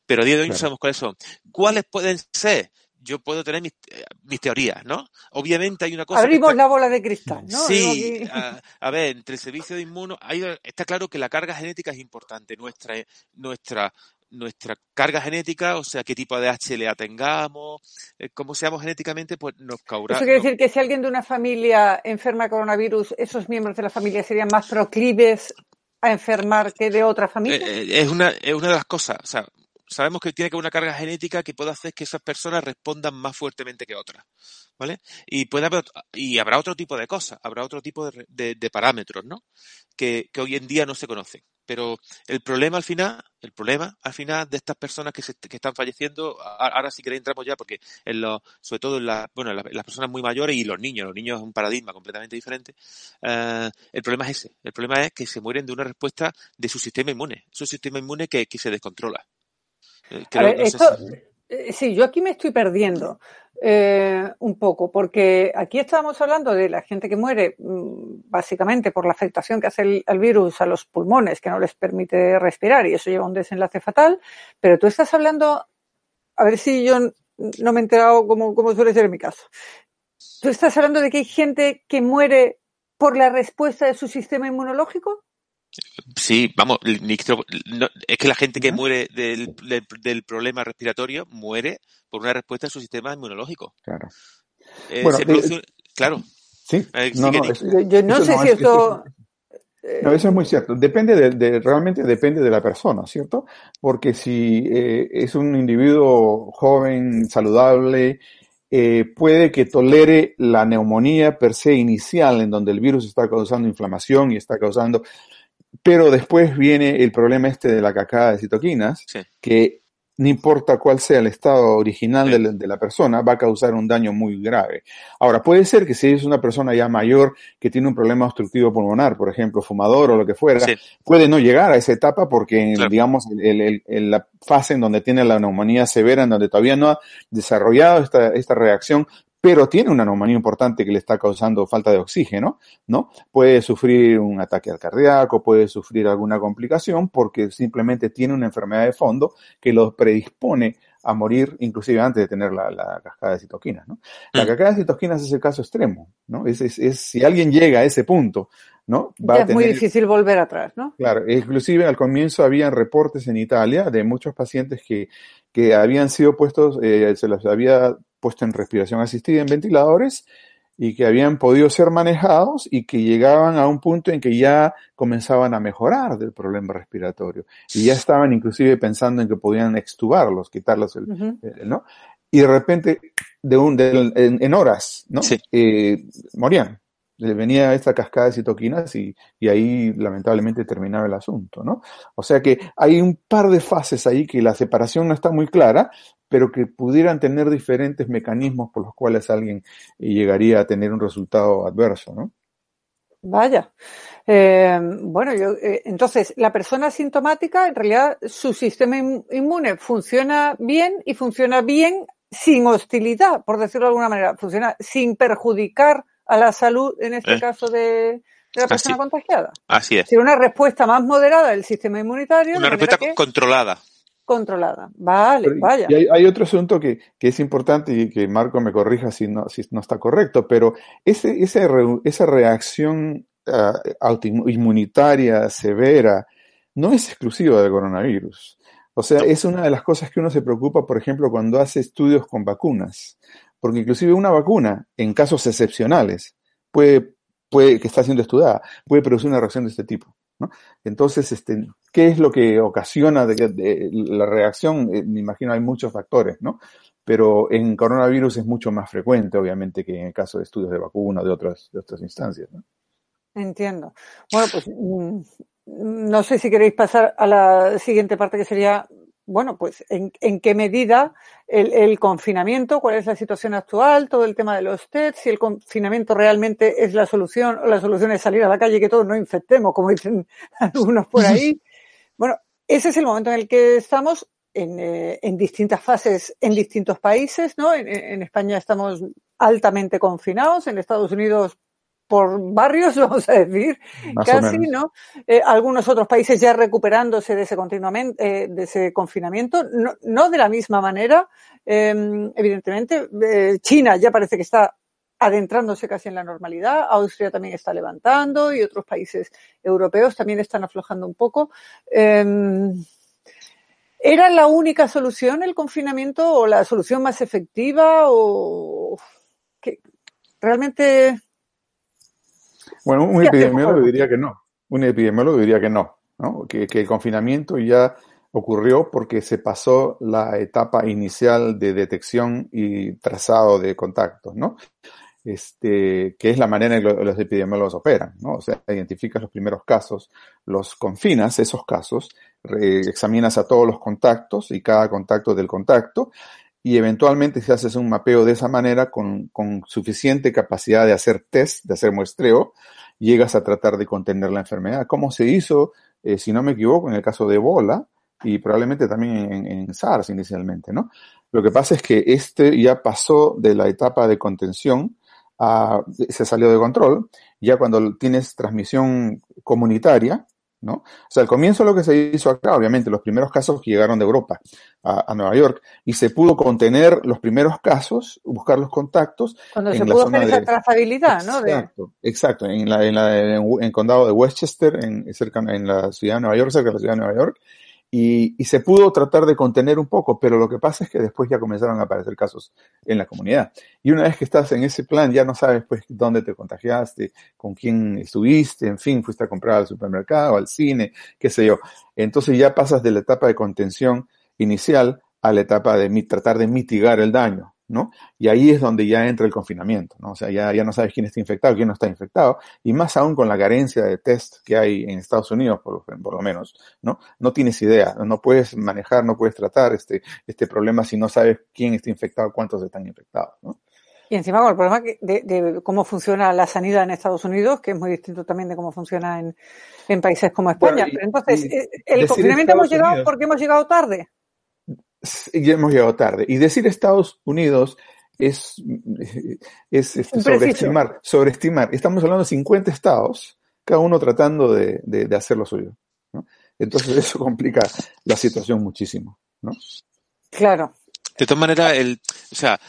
S3: Pero a día de hoy no sabemos cuáles son. ¿Cuáles pueden ser? Yo puedo tener mis, eh, teorías, ¿no? Obviamente hay una cosa.
S1: Abrimos la bola de cristal, ¿no?
S3: Sí, a, ver, entre el servicio de inmuno, está claro que la carga genética es importante. Nuestra, nuestra nuestra carga genética, o sea, qué tipo de HLA tengamos, eh, cómo seamos genéticamente, pues nos caurá.
S1: Eso quiere decir que si alguien de una familia enferma de coronavirus, esos miembros de la familia serían más proclives a enfermar que de otra familia.
S3: Eh, eh, es, una, es una de las cosas, o sea, sabemos que tiene que haber una carga genética que pueda hacer que esas personas respondan más fuertemente que otras, ¿vale? Y puede haber, y habrá otro tipo de cosas, habrá otro tipo de, de, parámetros, ¿no? Que, que hoy en día no se conocen. Pero el problema al final, el problema al final de estas personas que, se, que están falleciendo, ahora sí que entramos ya porque en lo, sobre todo en, la, bueno, las personas muy mayores y los niños, los niños es un paradigma completamente diferente, eh, el problema es ese, el problema es que se mueren de una respuesta de su sistema inmune, su sistema inmune que, que se descontrola.
S1: Eh, eh, sí, yo aquí me estoy perdiendo eh, un poco, porque aquí estábamos hablando de la gente que muere mm, básicamente por la afectación que hace el, virus a los pulmones, que no les permite respirar y eso lleva a un desenlace fatal, pero tú estás hablando, a ver si yo no me he enterado como, como suele ser en mi caso. ¿Tú estás hablando de que hay gente que muere por la respuesta de su sistema inmunológico?
S3: Sí, vamos, es que la gente que muere del, del, problema respiratorio muere por una respuesta de su sistema inmunológico.
S2: Claro.
S3: Eh, bueno, eh, claro.
S2: Sí,
S1: eh, no, no, yo, no sé si esto...
S2: No, eso es muy cierto. Depende de, realmente depende de la persona, ¿cierto? Porque si es un individuo joven, saludable, eh, puede que tolere la neumonía per se inicial, en donde el virus está causando inflamación y está causando, pero después viene el problema este de la cacada de citoquinas,
S3: Sí.
S2: que no importa cuál sea el estado original de la, de la persona, va a causar un daño muy grave. Ahora, puede ser que si es una persona ya mayor que tiene un problema obstructivo pulmonar, por ejemplo, fumador o lo que fuera,
S3: Sí.
S2: puede no llegar a esa etapa porque,
S3: Claro.
S2: digamos, el- el- el- la fase en donde tiene la neumonía severa, en donde todavía no ha desarrollado esta, esta reacción, pero tiene una neumonía importante que le está causando falta de oxígeno, ¿no? Puede sufrir un ataque al cardíaco, puede sufrir alguna complicación porque simplemente tiene una enfermedad de fondo que lo predispone a morir inclusive antes de tener la, la cascada de citoquinas, ¿no? La
S3: Mm.
S2: cascada de citoquinas es el caso extremo, ¿no? Es, es, es- si alguien llega a ese punto, ¿no? Va
S1: Ya
S2: a
S1: es muy
S2: tener
S1: difícil volver atrás, ¿no?
S2: Claro, inclusive al comienzo habían reportes en Italia de muchos pacientes que, que habían sido puestos, eh, se los había puesto en respiración asistida en ventiladores y que habían podido ser manejados y que llegaban a un punto en que ya comenzaban a mejorar del problema respiratorio y ya estaban inclusive pensando en que podían extubarlos, quitarlos el, el- ¿no? Y de repente, de un, de- en, en horas, ¿no?
S3: Sí.
S2: Eh, morían. Le venía esta cascada de citoquinas y, y ahí lamentablemente terminaba el asunto, ¿no? O sea que hay un par de fases ahí que la separación no está muy clara, pero que pudieran tener diferentes mecanismos por los cuales alguien llegaría a tener un resultado adverso, ¿no?
S1: Vaya. Eh, bueno, yo, eh, entonces, la persona asintomática, en realidad, su sistema in- inmune funciona bien y funciona bien sin hostilidad, por decirlo de alguna manera, funciona sin perjudicar a la salud, en este
S3: Eh.
S1: caso, de, de la persona
S3: Así.
S1: contagiada.
S3: Así es.
S1: Es decir, una respuesta más moderada del sistema inmunitario,
S3: Una respuesta
S1: que
S3: controlada.
S1: Controlada. Vale,
S2: Pero,
S1: vaya.
S2: Y hay, hay otro asunto que, que es importante y que Marco me corrija si no, si no está correcto, pero ese, ese re- esa reacción ah, autoinmunitaria severa no es exclusiva del coronavirus. O sea, es una de las cosas que uno se preocupa, por ejemplo, cuando hace estudios con vacunas. Porque inclusive una vacuna, en casos excepcionales, puede, puede, que está siendo estudiada, puede producir una reacción de este tipo. ¿No? Entonces, este, ¿qué es lo que ocasiona la reacción? Eh, me imagino hay muchos factores, ¿no? Pero en coronavirus es mucho más frecuente, obviamente, que en el caso de estudios de vacuna de otras, de otras instancias, ¿no?
S1: Entiendo. Bueno, pues mm, no sé si queréis pasar a la siguiente parte que sería, bueno, pues en, en qué medida el, el confinamiento, cuál es la situación actual, todo el tema de los test, si el confinamiento realmente es la solución o la solución es salir a la calle y que todos nos infectemos, como dicen algunos por ahí. Bueno, ese es el momento en el que estamos en, eh, en distintas fases en distintos países, ¿no? En, en España estamos altamente confinados, en Estados Unidos por barrios, vamos a decir,
S2: Más
S1: casi. ¿no? Eh, algunos otros países ya recuperándose de ese continuamente, eh, de ese confinamiento, no, no de la misma manera, eh, evidentemente. Eh, China ya parece que está adentrándose casi en la normalidad, Austria también está levantando y otros países europeos también están aflojando un poco. Eh, ¿Era la única solución el confinamiento o la solución más efectiva o que realmente
S2: Bueno, un
S1: ¿Qué hacemos
S2: epidemiólogo diría que no. Un epidemiólogo diría que no, ¿no? Que, que el confinamiento ya ocurrió porque se pasó la etapa inicial de detección y trazado de contactos, ¿no? Este, que es la manera en que lo- los epidemiólogos operan, ¿no? O sea, identificas los primeros casos, los confinas, esos casos, examinas a todos los contactos y cada contacto del contacto, y eventualmente si haces un mapeo de esa manera con, con suficiente capacidad de hacer test, de hacer muestreo, llegas a tratar de contener la enfermedad. ¿Cómo se hizo, eh, si no me equivoco, en el caso de Ebola y probablemente también en, en SARS inicialmente, ¿no? Lo que pasa es que este ya pasó de la etapa de contención a, se salió de control, ya cuando tienes transmisión comunitaria, ¿no? O sea, al comienzo lo que se hizo acá, obviamente, los primeros casos que llegaron de Europa a, a Nueva York, y se pudo contener los primeros casos, buscar los contactos
S1: cuando
S2: en
S1: se
S2: la
S1: pudo
S2: zona
S1: hacer esa
S2: de-
S1: trazabilidad, ¿no? De,
S2: Exacto, exacto. En la, en la, en, en condado de Westchester, en, cerca, en la ciudad de Nueva York, cerca de la ciudad de Nueva York, y, se pudo tratar de contener un poco, pero lo que pasa es que después ya comenzaron a aparecer casos en la comunidad. Y una vez que estás en ese plan, ya no sabes pues dónde te contagiaste, con quién estuviste, en fin, fuiste a comprar al supermercado, al cine, qué sé yo. Entonces ya pasas de la etapa de contención inicial a la etapa de tratar de mitigar el daño, ¿no? Y ahí es donde ya entra el confinamiento, ¿no? O sea, ya, ya no sabes quién está infectado, quién no está infectado, y más aún con la carencia de test que hay en Estados Unidos, por, por lo menos, ¿no? No tienes idea, no puedes manejar, no puedes tratar este, este problema si no sabes quién está infectado, cuántos están infectados, ¿no?
S1: Y encima con el problema de, de, cómo funciona la sanidad en Estados Unidos, que es muy distinto también de cómo funciona en, en países como España. Bueno, y, Pero entonces, eh, ¿el confinamiento hemos llegado Unidos, porque hemos llegado tarde?
S2: Ya hemos llegado tarde. Y decir Estados Unidos es, es, es sobreestimar, sobreestimar. Estamos hablando de 50 estados, cada uno tratando de, de, de hacer lo suyo. ¿no? Entonces eso complica la situación muchísimo. ¿no?
S1: Claro.
S3: De todas maneras, el, o sea,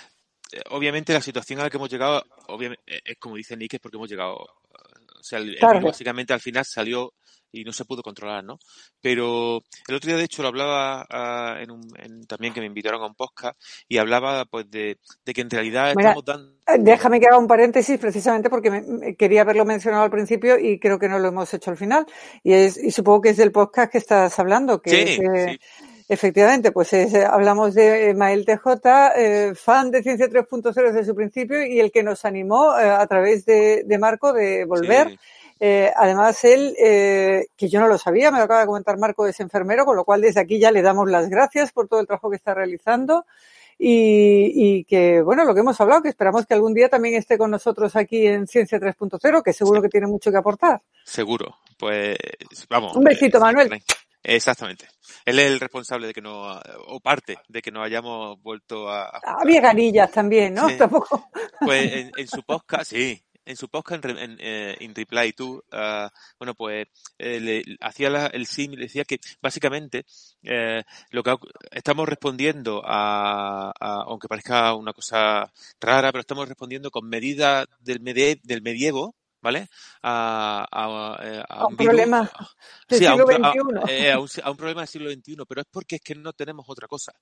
S3: obviamente la situación a la que hemos llegado, obviamente, es como dice Nick, es porque hemos llegado, o sea, el, claro. el básicamente al final salió y no se pudo controlar, ¿no? Pero el otro día, de hecho, lo hablaba uh, en un, en, también que me invitaron a un podcast y hablaba, pues, de, de que en realidad
S1: Mira,
S3: estamos dando...
S1: Déjame que haga un paréntesis precisamente porque me, quería haberlo mencionado al principio y creo que no lo hemos hecho al final. Y, es, y supongo que es del podcast que estás hablando, que
S3: Sí,
S1: es, eh,
S3: sí.
S1: Efectivamente, pues es, hablamos de Mael TJ, eh, fan de Ciencia 3.0 desde su principio y el que nos animó eh, a través de, de, Marco de volver.
S3: Sí.
S1: Eh, además, él, eh, que yo no lo sabía, me lo acaba de comentar Marco, es enfermero, con lo cual desde aquí ya le damos las gracias por todo el trabajo que está realizando. Y, y, que, bueno, lo que hemos hablado, que esperamos que algún día también esté con nosotros aquí en Ciencia 3.0, que seguro que tiene mucho que aportar.
S3: Seguro. Pues, vamos.
S1: Un besito,
S3: eh,
S1: Manuel.
S3: Exactamente. Él es el responsable de que no, o parte de que no hayamos vuelto a. a
S1: ganillas también, ¿no?
S3: Sí.
S1: Tampoco.
S3: Pues en, en, su podcast, sí. En su podcast en, en, eh, en Reply to, uh, bueno, pues eh, le, hacía la, el símil, decía que básicamente eh, lo que estamos respondiendo a, a, aunque parezca una cosa rara, pero estamos respondiendo con medidas del, medie, del medievo, ¿vale? A, a,
S1: a un, problema del
S3: sí,
S1: siglo
S3: a,
S1: XXI.
S3: Eh, un, a, un, problema del siglo XXI, pero es porque es que no tenemos otra cosa.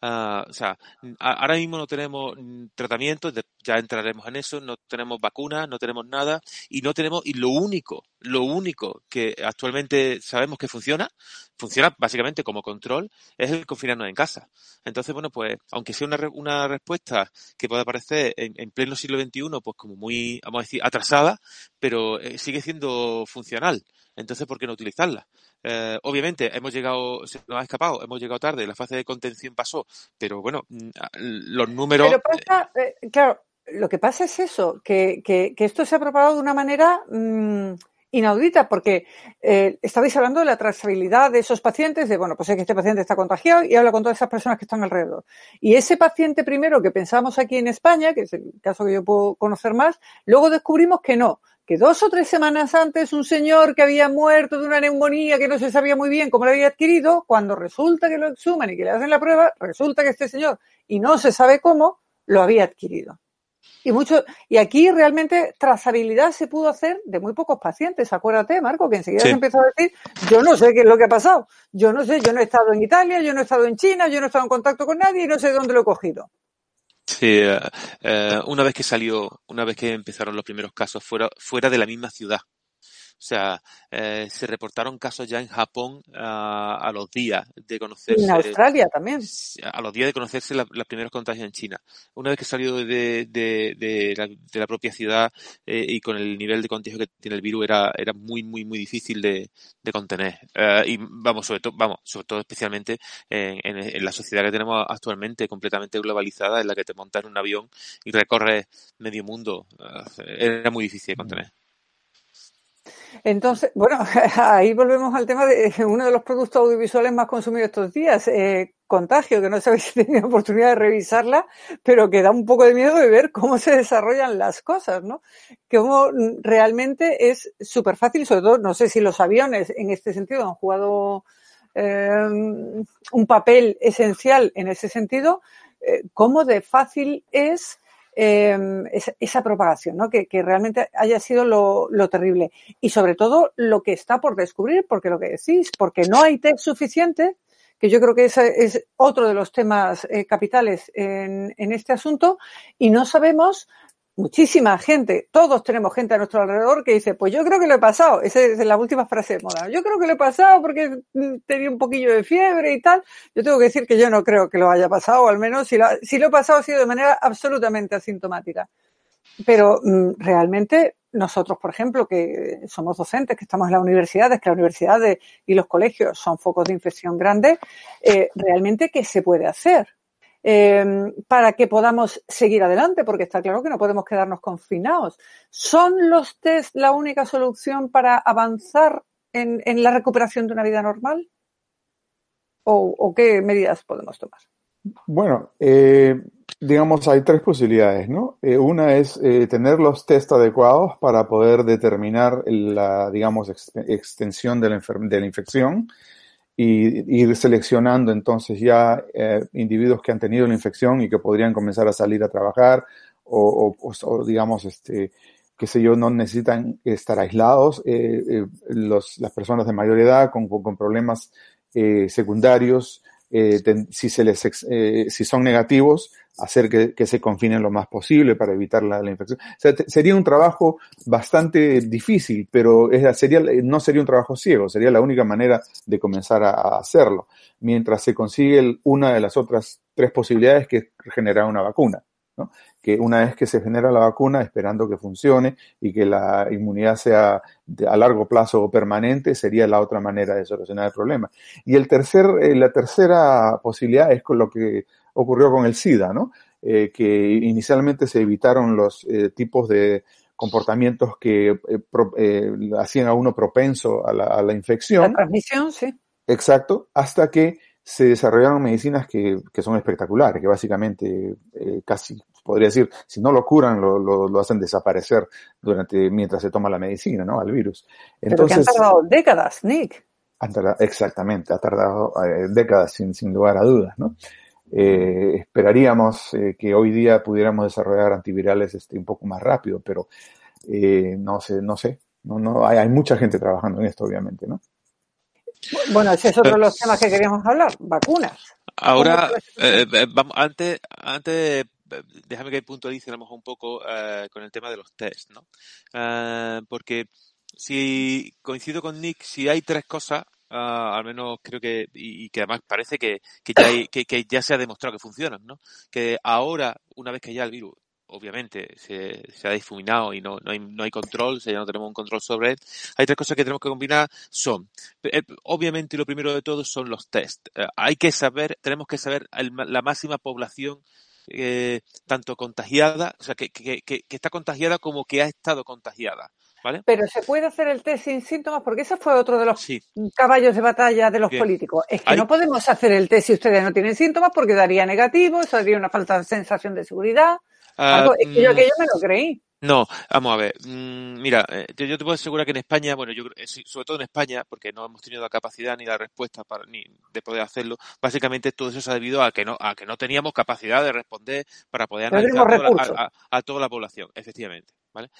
S3: Uh, o sea, ahora mismo no tenemos tratamiento, ya entraremos en eso, no tenemos vacunas, no tenemos nada y no tenemos, y lo único, lo único que actualmente sabemos que funciona, funciona básicamente como control, es el confinarnos en casa. Entonces, bueno, pues, aunque sea una, una respuesta que pueda parecer en, en pleno siglo XXI, pues como muy, vamos a decir, atrasada, pero eh, sigue siendo funcional. Entonces, ¿por qué no utilizarla? Eh, obviamente, hemos llegado, se nos ha escapado, hemos llegado tarde, la fase de contención pasó, pero bueno, mm, los números.
S1: Eh, claro, lo que pasa es eso, que, que, que, esto se ha propagado de una manera mmm, inaudita, porque eh, estabais hablando de la trazabilidad de esos pacientes, de bueno, pues es que este paciente está contagiado y habla con todas esas personas que están alrededor. Y ese paciente primero que pensamos aquí en España, que es el caso que yo puedo conocer más, luego descubrimos que no, que dos o tres semanas antes un señor que había muerto de una neumonía que no se sabía muy bien cómo lo había adquirido, cuando resulta que lo exhuman y que le hacen la prueba, resulta que este señor, y no se sabe cómo, lo había adquirido. Y mucho, y aquí realmente trazabilidad se pudo hacer de muy pocos pacientes. Acuérdate, Marco, que enseguida sí. se empezó a decir, yo no sé qué es lo que ha pasado. Yo no sé, yo no he estado en Italia, yo no he estado en China, yo no he estado en contacto con nadie y no sé dónde lo he cogido.
S3: Sí, uh, uh, una vez que salió, una vez que empezaron los primeros casos fuera, fuera de la misma ciudad. O sea, eh, se reportaron casos ya en Japón uh, a los días de conocerse.
S1: En Australia también.
S3: A los días de conocerse los la primeros contagios en China. Una vez que salió de, de, de, la, de la, propia ciudad eh, y con el nivel de contagio que tiene el virus era, era muy, muy, muy difícil de, de contener. Uh, y vamos, sobre todo, vamos, sobre todo especialmente en, en, en, la sociedad que tenemos actualmente completamente globalizada, en la que te montas en un avión y recorres medio mundo, uh, era muy difícil de contener.
S1: Entonces, bueno, ahí volvemos al tema de uno de los productos audiovisuales más consumidos estos días, eh, Contagio, que no sabéis si tenéis oportunidad de revisarla, pero que da un poco de miedo de ver cómo se desarrollan las cosas, ¿no? Cómo realmente es súper fácil, sobre todo, no sé si los aviones en este sentido han jugado eh, un papel esencial en ese sentido, eh, cómo de fácil es esa, esa, propagación, ¿no? Que, que realmente haya sido lo, lo, terrible. Y sobre todo lo que está por descubrir, porque lo que decís, porque no hay test suficiente, que yo creo que ese es otro de los temas eh, capitales en, en, este asunto, y no sabemos muchísima gente, todos tenemos gente a nuestro alrededor que dice, pues yo creo que lo he pasado. Esa es la última frase de moda. Yo creo que lo he pasado porque tenía un poquillo de fiebre y tal. Yo tengo que decir que yo no creo que lo haya pasado, o al menos si lo, si lo he pasado ha sido de manera absolutamente asintomática. Pero mm, realmente nosotros, por ejemplo, que somos docentes, que estamos en las universidades, que las universidades y los colegios son focos de infección grandes, eh, realmente, ¿qué se puede hacer? Eh, para que podamos seguir adelante, porque está claro que no podemos quedarnos confinados. ¿Son los test la única solución para avanzar en, la recuperación de una vida normal? ¿O, qué medidas podemos tomar?
S2: Bueno, eh, digamos, hay tres posibilidades, ¿no? Eh, una es eh, tener los test adecuados para poder determinar la, digamos, ex extensión de la, infección y ir seleccionando entonces ya eh, individuos que han tenido la infección y que podrían comenzar a salir a trabajar o, digamos, este, qué sé yo, no necesitan estar aislados. Los, las personas de mayor edad con, con problemas secundarios, eh, si, se les, eh, si son negativos, hacer que, se confinen lo más posible para evitar la, infección. O sea, sería un trabajo bastante difícil, pero es, sería, no sería un trabajo ciego, sería la única manera de comenzar a, hacerlo, mientras se consigue una de las otras tres posibilidades que es generar una vacuna. ¿No? que una vez que se genera la vacuna, esperando que funcione y que la inmunidad sea a largo plazo o permanente, sería la otra manera de solucionar el problema. Y el tercer, eh, la tercera posibilidad es con lo que ocurrió con el SIDA, ¿no? Eh, que inicialmente se evitaron los eh, tipos de comportamientos que eh, pro, eh, hacían a uno propenso a la, a la infección.
S1: La transmisión, sí.
S2: Exacto, hasta que se desarrollaron medicinas que, que son espectaculares, que básicamente eh, casi podría decir, si no lo curan, lo, lo, lo, hacen desaparecer durante, mientras se toma la medicina, ¿no? Al virus.
S1: Entonces, Pero que han tardado décadas, Nick.
S2: Han tardado, exactamente, ha tardado eh, décadas sin, sin lugar a dudas, ¿no? Eh, esperaríamos eh, que hoy día pudiéramos desarrollar antivirales este, un poco más rápido, pero eh, no sé, no sé, no, no, hay, hay mucha gente trabajando en esto, obviamente, ¿no?
S1: Bueno, ese es otro de los temas que queríamos hablar, vacunas.
S3: Ahora, eh, vamos, antes, antes, déjame que puntualice a lo mejor un poco con el tema de los test, ¿no? Porque si coincido con Nick, si hay tres cosas, uh, al menos creo que, y, y que además parece que, que, ya hay, que, que, ya se ha demostrado que funcionan, ¿no? Que ahora, una vez que ya el virus obviamente se, se, ha difuminado y no, no, hay, no hay control, o sea, ya no tenemos un control sobre él. Hay tres cosas que tenemos que combinar, son, eh, obviamente lo primero de todo son los test. Eh, hay que saber, tenemos que saber el, la máxima población eh, tanto contagiada, o sea, que, que, que, que, está contagiada como que ha estado contagiada. ¿Vale?
S1: Pero se puede hacer el test sin síntomas, porque ese fue otro de los sí. caballos de batalla de los Bien. políticos. Es que Hay... no podemos hacer el test si ustedes no tienen síntomas, porque daría negativo, eso daría una falta de sensación de seguridad. Uh, es que yo aquello me lo creí.
S3: No, vamos a ver. Mm, mira, eh, yo, te puedo asegurar que en España, bueno, yo eh, sobre todo en España, porque no hemos tenido la capacidad ni la respuesta para, ni de poder hacerlo, básicamente todo eso se ha debido a que no, a que no teníamos capacidad de responder para poder analizar a, a, a, toda la población, efectivamente. ¿Vale?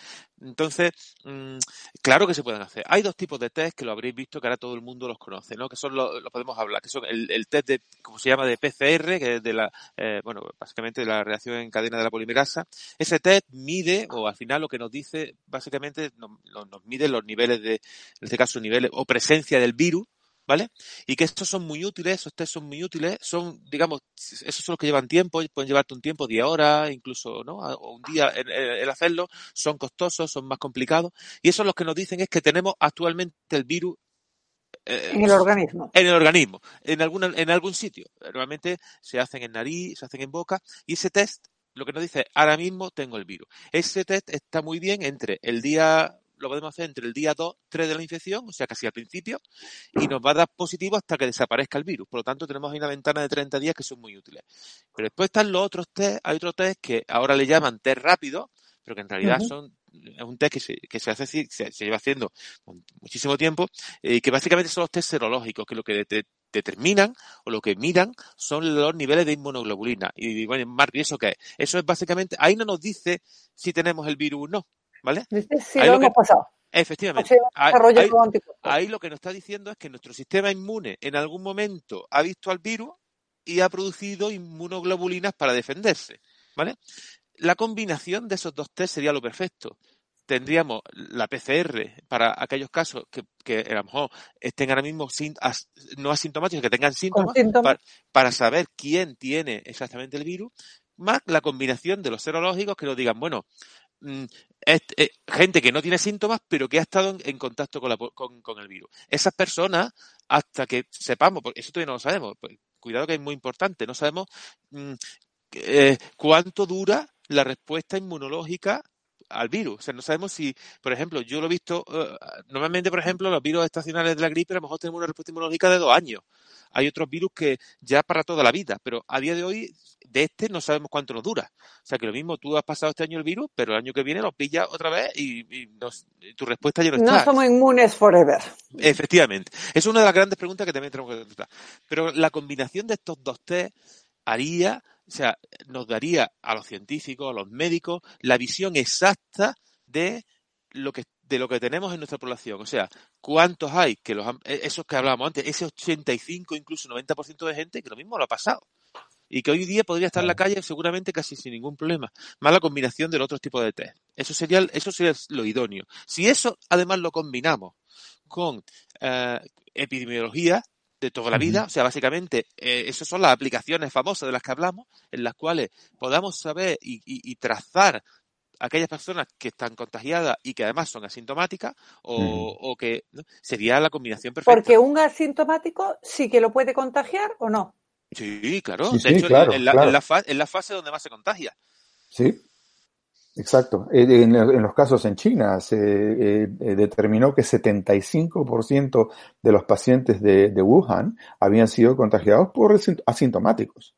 S3: Entonces, mmm, claro que se pueden hacer. Hay dos tipos de test que lo habréis visto que ahora todo el mundo los conoce, ¿no? Que son lo, lo podemos hablar, que son el, el, test de, como se llama, de PCR, que es de la, eh, bueno, básicamente de la reacción en cadena de la polimerasa. Ese test mide, o al final lo que nos dice, básicamente nos, nos mide los niveles de, en este caso, niveles o presencia del virus, ¿vale? Y que estos son muy útiles, esos test son muy útiles, son, digamos, esos son los que llevan tiempo, pueden llevarte un tiempo, 10 horas, incluso, ¿no? O un día el, hacerlo, son costosos, son más complicados, y eso lo que nos dicen es que tenemos actualmente el virus
S1: eh, en el organismo.
S3: En el organismo, en, alguna, en algún sitio. Normalmente se hacen en nariz, se hacen en boca, y ese test lo que nos dice, ahora mismo tengo el virus. Ese test está muy bien entre el día lo podemos hacer entre el día 2, 3 de la infección, o sea, casi al principio, y nos va a dar positivo hasta que desaparezca el virus. Por lo tanto, tenemos ahí una ventana de 30 días que son muy útiles. Pero después están los otros test, hay otros test que ahora le llaman test rápido, pero que en realidad uh -huh. son es un test que se, que se hace se, se lleva haciendo muchísimo tiempo y eh, que básicamente son los test serológicos que lo que de, determinan o lo que miran son los niveles de inmunoglobulina y bueno Mark ¿y eso qué es? eso es básicamente ahí no nos dice si tenemos el virus o no ¿vale?
S1: Sí, ahí lo, lo hemos pasado.
S3: Efectivamente. Ahí, ahí, ahí, lo que nos está diciendo es que nuestro sistema inmune en algún momento ha visto al virus y ha producido inmunoglobulinas para defenderse. ¿Vale? la combinación de esos dos test sería lo perfecto. Tendríamos la PCR para aquellos casos que, que a lo mejor estén ahora mismo sin, as, no asintomáticos, que tengan síntomas,
S1: síntomas.
S3: para, para saber quién tiene exactamente el virus, más la combinación de los serológicos que nos digan, bueno, gente que no tiene síntomas, pero que ha estado en, contacto con, la, con, el virus. Esas personas, hasta que sepamos, porque eso todavía no lo sabemos, pues, cuidado que es muy importante, no sabemos mm, eh, cuánto dura la respuesta inmunológica al virus. O sea, no sabemos si, por ejemplo, yo lo he visto, uh, normalmente, por ejemplo, los virus estacionales de la gripe, a lo mejor tenemos una respuesta inmunológica de dos años. Hay otros virus que ya para toda la vida, pero a día de hoy, de este no sabemos cuánto nos dura. O sea, que lo mismo, tú has pasado este año el virus, pero el año que viene lo pillas otra vez y, y nos, tu respuesta ya no está.
S1: No somos inmunes forever.
S3: Efectivamente. Es una de las grandes preguntas que también tenemos que contestar. Pero la combinación de estos dos test haría o sea, nos daría a los científicos, a los médicos, la visión exacta de lo que de lo que tenemos en nuestra población. O sea, cuántos hay que los han, esos que hablábamos antes, ese 85, incluso 90% de gente que lo mismo lo ha pasado. Y que hoy día podría estar en la calle seguramente casi sin ningún problema. Más la combinación del otro tipo de test. Eso sería, eso sería lo idóneo. Si eso además lo combinamos con eh, epidemiología, de toda la vida. O sea, básicamente, eh, esas son las aplicaciones famosas de las que hablamos, en las cuales podamos saber y, y, y trazar aquellas personas que están contagiadas y que además son asintomáticas o,
S2: Mm.
S3: o que ¿no? sería la combinación perfecta.
S1: Porque un asintomático sí que lo puede contagiar o no.
S3: Sí, claro.
S2: Sí,
S3: de
S2: sí,
S3: hecho,
S2: claro,
S3: en, la,
S2: claro.
S3: en la fa- en la fase donde más se contagia.
S2: Sí, exacto. Eh, En, en los casos en China se eh, eh, determinó que 75% de los pacientes de, de Wuhan habían sido contagiados por asint- asintomáticos.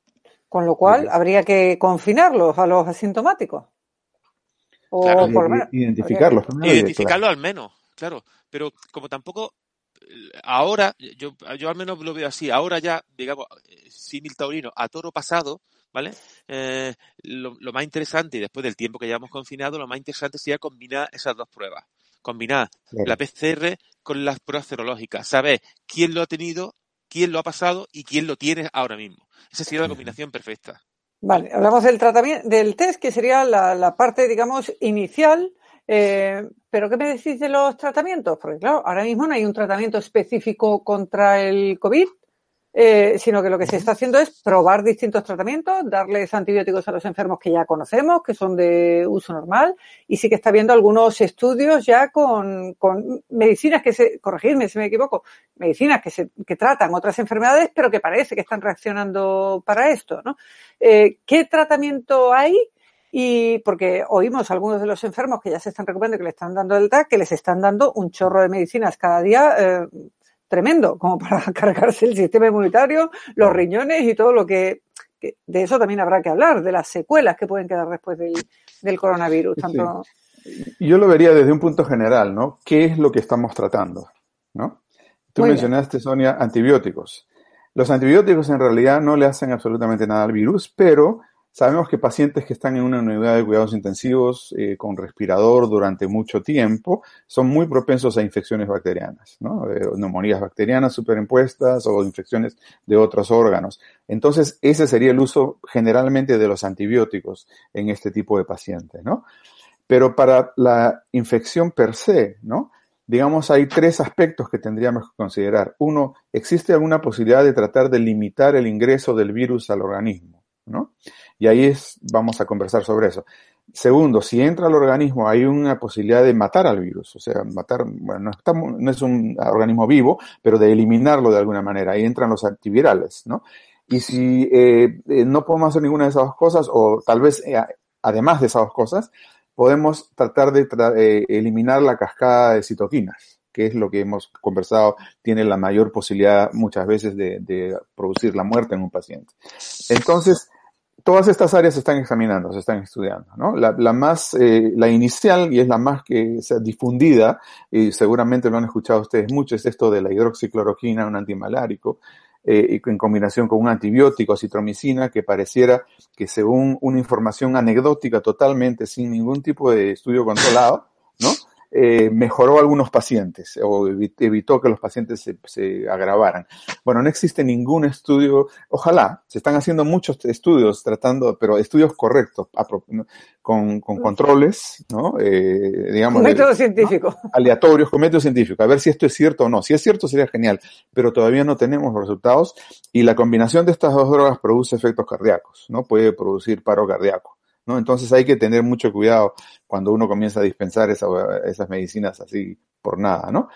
S1: Con lo cual
S2: Sí.
S1: habría que confinarlos a los asintomáticos. O
S3: Claro.
S1: por lo menos.
S2: Identificarlos primero y
S3: Identificarlo al menos, claro. Pero como tampoco ahora, yo, yo al menos lo veo así, ahora ya, digamos, símil taurino, a toro pasado, ¿vale? Eh, lo, lo más interesante, y después del tiempo que llevamos confinado, lo más interesante sería combinar esas dos pruebas. Combinar
S2: Claro.
S3: la PCR con las pruebas serológicas. Saber quién lo ha tenido, quién lo ha pasado y quién lo tiene ahora mismo. Esa sería la combinación perfecta.
S1: Vale, hablamos del tratamiento, del test, que sería la, parte, digamos, inicial. Eh, pero ¿qué me decís de los tratamientos? Porque claro, ahora mismo no hay un tratamiento específico contra el COVID, eh, sino que lo que se está haciendo es probar distintos tratamientos, darles antibióticos a los enfermos que ya conocemos, que son de uso normal, y sí que está habiendo algunos estudios ya con, con medicinas que se, corregidme si me equivoco, medicinas que se, que tratan otras enfermedades, pero que parece que están reaccionando para esto, ¿no? Eh, ¿Qué tratamiento hay? Y porque oímos a algunos de los enfermos que ya se están recuperando y que le están dando el TAC, que les están dando un chorro de medicinas cada día eh, tremendo, como para cargarse el sistema inmunitario, los riñones y todo lo que, que- De eso también habrá que hablar, de las secuelas que pueden quedar después del, del coronavirus.
S2: Sí.
S1: Tanto,
S2: Yo lo vería desde un punto general, ¿no? ¿Qué es lo que estamos tratando? ¿No? Tú
S1: Muy bien.
S2: mencionaste, Sonia, antibióticos. Los antibióticos en realidad no le hacen absolutamente nada al virus, pero sabemos que pacientes que están en una unidad de cuidados intensivos eh, con respirador durante mucho tiempo son muy propensos a infecciones bacterianas, ¿no? Eh, neumonías bacterianas superimpuestas o infecciones de otros órganos. Entonces, ese sería el uso generalmente de los antibióticos en este tipo de pacientes. Pero para la infección per se, ¿no? Digamos, hay tres aspectos que tendríamos que considerar. Uno, ¿existe alguna posibilidad de tratar de limitar el ingreso del virus al organismo? Y ahí es, vamos a conversar sobre eso. Segundo, si entra al organismo, hay una posibilidad de matar al virus, o sea, matar, bueno, no, es un organismo vivo, pero de eliminarlo de alguna manera. Ahí entran los antivirales, ¿no? Y si eh, eh, no podemos hacer ninguna de esas dos cosas, o tal vez eh, además de esas dos cosas, podemos tratar de eliminar la cascada de citoquinas, que es lo que hemos conversado, tiene la mayor posibilidad muchas veces de producir la muerte en un paciente. Entonces, todas estas áreas se están examinando, se están estudiando, ¿no? La, la más, eh, la inicial y es la más que se ha difundida, y seguramente lo han escuchado ustedes mucho, es esto de la hidroxicloroquina, un antimalárico, eh, en combinación con un antibiótico, citromicina, que pareciera que según una información anecdótica totalmente, sin ningún tipo de estudio controlado, ¿no? Eh, mejoró a algunos pacientes o evitó que los pacientes se, agravaran. Bueno, no existe ningún estudio, ojalá, se están haciendo muchos estudios tratando, pero estudios correctos, con, controles, ¿no?
S1: Eh, digamos, método científico.
S2: Aleatorios, con método científico, a ver si esto es cierto o no. Si es cierto sería genial, pero todavía no tenemos los resultados y la combinación de estas dos drogas produce efectos cardíacos, ¿no? Puede producir paro cardíaco. ¿No? Entonces hay que tener mucho cuidado cuando uno comienza a dispensar esas medicinas así por nada, ¿no?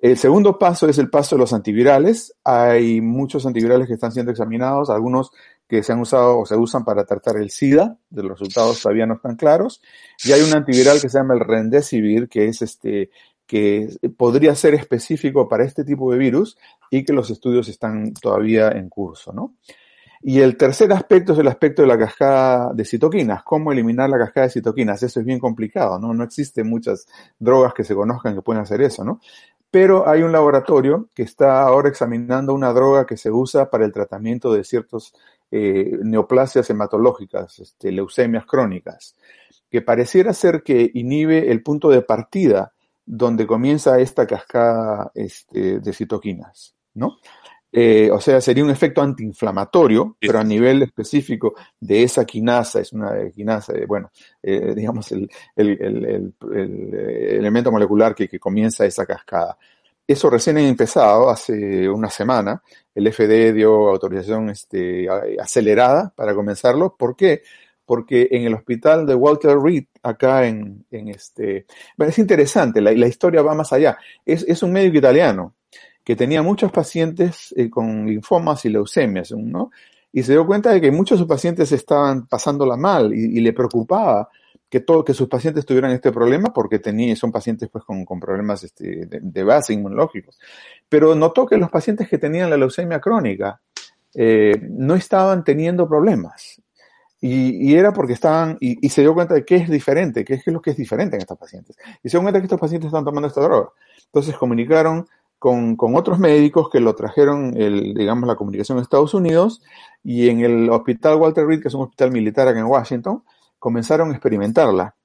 S2: El segundo paso es el paso de los antivirales. Hay muchos antivirales que están siendo examinados, algunos que se han usado o se usan para tratar el SIDA, de los resultados todavía no están claros. Y hay un antiviral que se llama el Remdesivir, que es este, que podría ser específico para este tipo de virus y que los estudios están todavía en curso. Y el tercer aspecto es el aspecto de la cascada de citoquinas, cómo eliminar la cascada de citoquinas. Eso es bien complicado, ¿no? No existen muchas drogas que se conozcan que pueden hacer eso, ¿no? Pero hay un laboratorio que está ahora examinando una droga que se usa para el tratamiento de ciertos eh, neoplasias hematológicas, este, leucemias crónicas, que pareciera ser que inhibe el punto de partida donde comienza esta cascada este, de citoquinas, ¿no? Eh, o sea, sería un efecto antiinflamatorio, pero a nivel específico de esa quinasa, es una quinasa, bueno, eh, digamos, el, elemento molecular que, comienza esa cascada. Eso recién ha empezado hace una semana. El FD dio autorización este, acelerada para comenzarlo. ¿Por qué? Porque en el hospital de Walter Reed, acá en, este... Bueno, es interesante, la, historia va más allá. Es, es un médico italiano que tenía muchos pacientes eh, con linfomas y leucemias, ¿no? Y se dio cuenta de que muchos de sus pacientes estaban pasándola mal y, le preocupaba que, todo, que sus pacientes tuvieran este problema porque tenía, son pacientes pues con, problemas este, de, base inmunológicos. Pero notó que los pacientes que tenían la leucemia crónica eh, no estaban teniendo problemas. Y, era porque estaban, y, se dio cuenta de qué es diferente, qué es lo que es diferente en estos pacientes. Y se dio cuenta que estos pacientes están tomando esta droga. Entonces comunicaron con, otros médicos que lo trajeron, el, digamos, la comunicación en Estados Unidos y en el hospital Walter Reed, que es un hospital militar acá en Washington, comenzaron a experimentarla.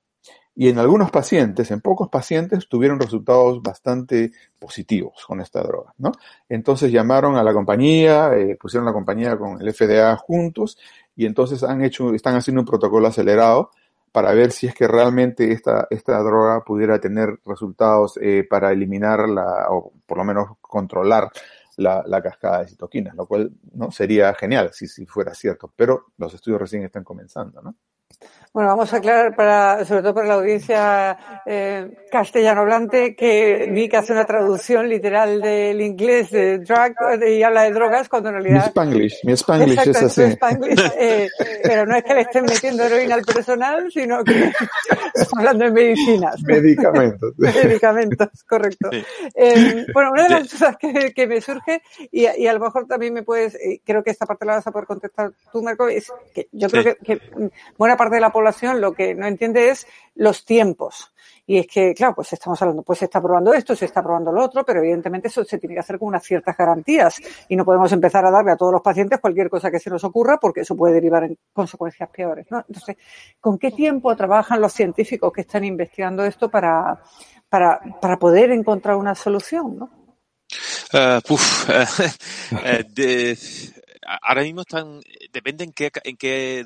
S2: Y en algunos pacientes, en pocos pacientes, tuvieron resultados bastante positivos con esta droga, ¿no? Entonces llamaron a la compañía, eh, pusieron la compañía con el FDA juntos y entonces han hecho, están haciendo un protocolo acelerado para ver si es que realmente esta, esta droga pudiera tener resultados eh, para eliminar la, o por lo menos controlar la, la, cascada de citoquinas, lo cual no sería genial si, si fuera cierto, pero los estudios recién están comenzando, ¿no?
S1: Bueno, vamos a aclarar para, sobre todo para la audiencia eh, castellano hablante, que vi que hace una traducción literal del inglés de drug y habla de drogas cuando en realidad.
S2: Mi Spanglish, mi Spanglish es así.
S1: Spanglish, eh, pero no es que le estén metiendo heroína al personal, sino que estamos hablando de medicinas.
S2: Medicamentos.
S1: Medicamentos, correcto. Eh, bueno, una de las cosas que, que me surge, y, y, a lo mejor también me puedes, eh, creo que esta parte la vas a poder contestar tú, Marco, es que yo creo que, que buena parte de la población lo que no entiende es los tiempos. Y es que, claro, pues estamos hablando, pues se está probando esto, se está probando lo otro, pero evidentemente eso se tiene que hacer con unas ciertas garantías. Y no podemos empezar a darle a todos los pacientes cualquier cosa que se nos ocurra porque eso puede derivar en consecuencias peores, ¿no? Entonces, ¿con qué tiempo trabajan los científicos que están investigando esto para, para, para poder encontrar una solución, ¿no?
S3: Uh, ahora mismo están, depende en qué, en qué,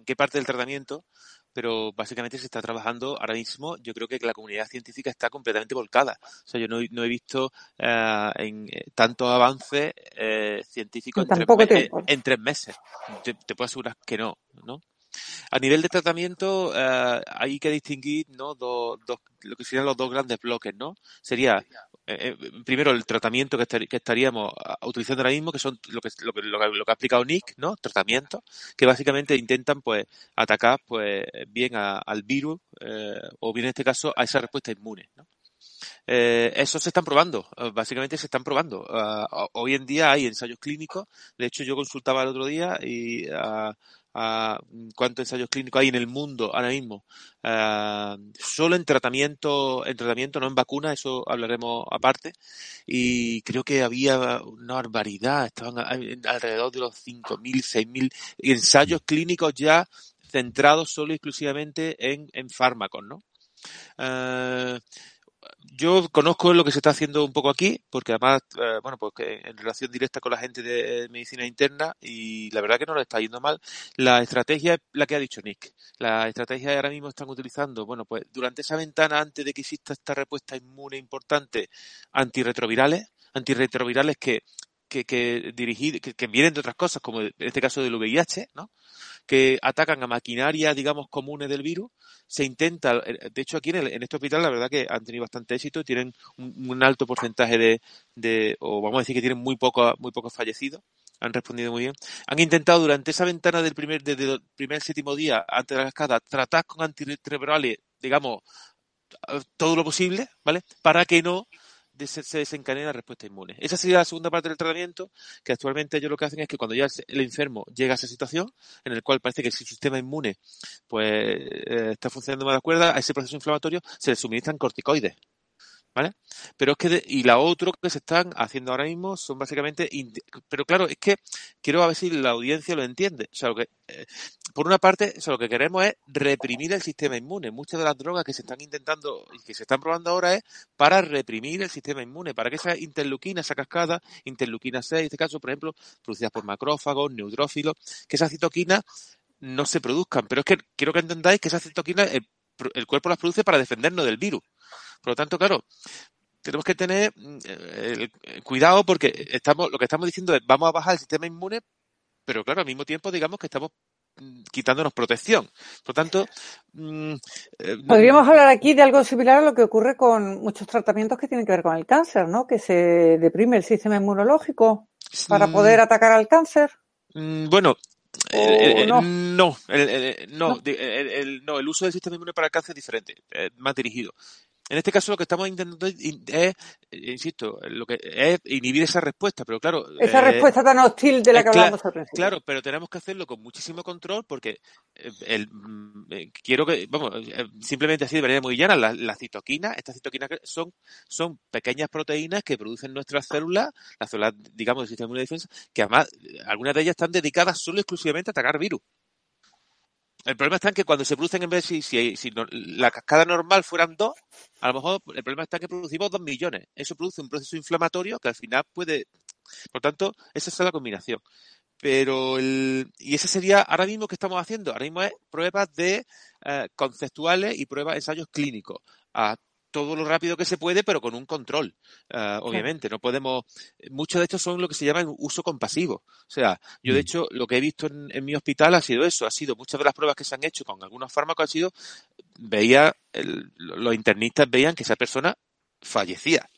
S3: en qué parte del tratamiento, pero básicamente se está trabajando ahora mismo. Yo creo que la comunidad científica está completamente volcada. O sea, yo no, no he visto uh, en eh, tanto avance eh, científico en tres, en tres, meses. Te, te, puedo asegurar que no, ¿no? A nivel de tratamiento, uh, hay que distinguir ¿no? dos, dos, lo que serían los dos grandes bloques, ¿no? Sería eh, eh, primero el tratamiento que, que, estaríamos ah, utilizando ahora mismo, que son lo que, lo que, lo que ha explicado Nick, ¿no? Tratamientos, que básicamente intentan pues atacar pues bien a, al virus eh, o bien en este caso a esa respuesta inmune, ¿no? Eh, eso se están probando, básicamente se están probando. Uh, hoy en día hay ensayos clínicos, de hecho yo consultaba el otro día y uh, uh, cuántos ensayos clínicos hay en el mundo ahora mismo. solo en tratamiento, en tratamiento, no en vacuna, eso hablaremos aparte. Y creo que había una barbaridad, estaban alrededor de los 5.000, 6.000 ensayos clínicos ya centrados solo y exclusivamente en, en fármacos, ¿no? Yo conozco lo que se está haciendo un poco aquí, porque además, eh, bueno, pues en relación directa con la gente de medicina interna y la verdad que no lo está yendo mal. La estrategia es la que ha dicho Nick. La estrategia ahora mismo están utilizando, bueno, pues durante esa ventana antes de que exista esta respuesta inmune importante, antirretrovirales, antirretrovirales que que, que, dirigir, que, que, vienen de otras cosas, como en este caso del VIH, ¿no? Que atacan a maquinaria, digamos, comunes del virus. Se intenta, eh, de hecho aquí en, este hospital la verdad que han tenido bastante éxito, tienen un, alto porcentaje de, de, o vamos a decir que tienen muy poco, muy pocos fallecidos, han respondido muy bien. Han intentado durante esa ventana del primer, desde el primer séptimo día, antes de la cascada, tratar con antirretrovirales, digamos, todo lo posible, ¿vale? Para que no se desencadena la respuesta inmune. Esa sería la segunda parte del tratamiento, que actualmente ellos lo que hacen es que cuando ya el enfermo llega a esa situación, en el cual parece que el sistema inmune pues eh, está funcionando más de acuerdo a ese proceso inflamatorio, se le suministran corticoides. ¿Vale? Pero es que, y la otra que se están haciendo ahora mismo son básicamente, pero claro, es que quiero a ver si la audiencia lo entiende. O sea, lo que, eh, por una parte, o lo que queremos es reprimir el sistema inmune. Muchas de las drogas que se están intentando y que se están probando ahora es para reprimir el sistema inmune, para que esa interleuquina, esa cascada, interleuquina 6, en este caso, por ejemplo, producidas por macrófagos, neutrófilos, que esas citoquinas no se produzcan. Pero es que quiero que entendáis que esas citoquinas el, el cuerpo las produce para defendernos del virus. Por lo tanto, claro, tenemos que tener eh, cuidado porque estamos, lo que estamos diciendo es vamos a bajar el sistema inmune, pero claro, al mismo tiempo digamos que estamos mm, quitándonos protección. Por lo tanto,
S1: mm, eh, podríamos hablar aquí de algo similar a lo que ocurre con muchos tratamientos que tienen que ver con el cáncer, ¿no? Que se deprime el sistema inmunológico para poder atacar al cáncer.
S3: Bueno, eh, no, no, el, no, no. El, no, el uso del sistema inmune para el cáncer es diferente, más dirigido. En este caso lo que estamos intentando es, eh, insisto, lo que es inhibir esa respuesta, pero claro.
S1: Esa eh, respuesta tan hostil de la que hablamos al principio.
S3: Claro, pero tenemos que hacerlo con muchísimo control porque eh, el, mm, quiero que, vamos, simplemente así de manera muy llana, las la citoquinas, estas citoquinas son, son pequeñas proteínas que producen nuestras células, las células, digamos, del sistema de defensa, que además algunas de ellas están dedicadas solo exclusivamente a atacar virus. El problema está en que cuando se producen, en vez de si, si, la cascada normal fueran dos, a lo mejor el problema está en que producimos dos millones. Eso produce un proceso inflamatorio que al final puede. Por tanto, esa es la combinación. Pero el, y ese sería ahora mismo que estamos haciendo. Ahora mismo es pruebas de eh, conceptuales y pruebas, ensayos clínicos a todo lo rápido que se puede, pero con un control. Uh, obviamente, no podemos. Muchos de estos son lo que se llama uso compasivo. O sea, yo de mm. hecho lo que he visto en, en, mi hospital ha sido eso, ha sido muchas de las pruebas que se han hecho con algunos fármacos han sido, veía, el, los internistas veían que esa persona fallecía.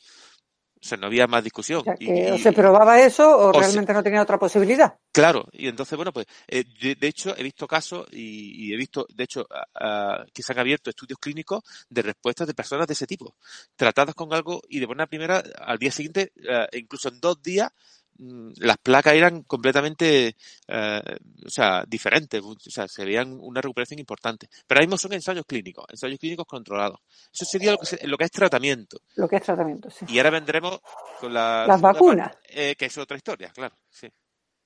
S3: O sea, no había más discusión.
S1: O, sea, que y, o se probaba eso o, o realmente se, no tenía otra posibilidad.
S3: Claro, y entonces, bueno, pues, eh, de, de, hecho, he visto casos y, y he visto, de hecho, uh, que se han abierto estudios clínicos de respuestas de personas de ese tipo, tratadas con algo y de buena primera, al día siguiente, uh, incluso en dos días, las placas eran completamente, eh, o sea, diferentes, o sea, se veían una recuperación importante. Pero ahora mismo son ensayos clínicos, ensayos clínicos controlados. Eso sería lo que, se, lo que es tratamiento.
S1: Lo que es tratamiento, sí.
S3: Y ahora vendremos con la
S1: las vacunas.
S3: Eh, que es otra historia, claro, sí.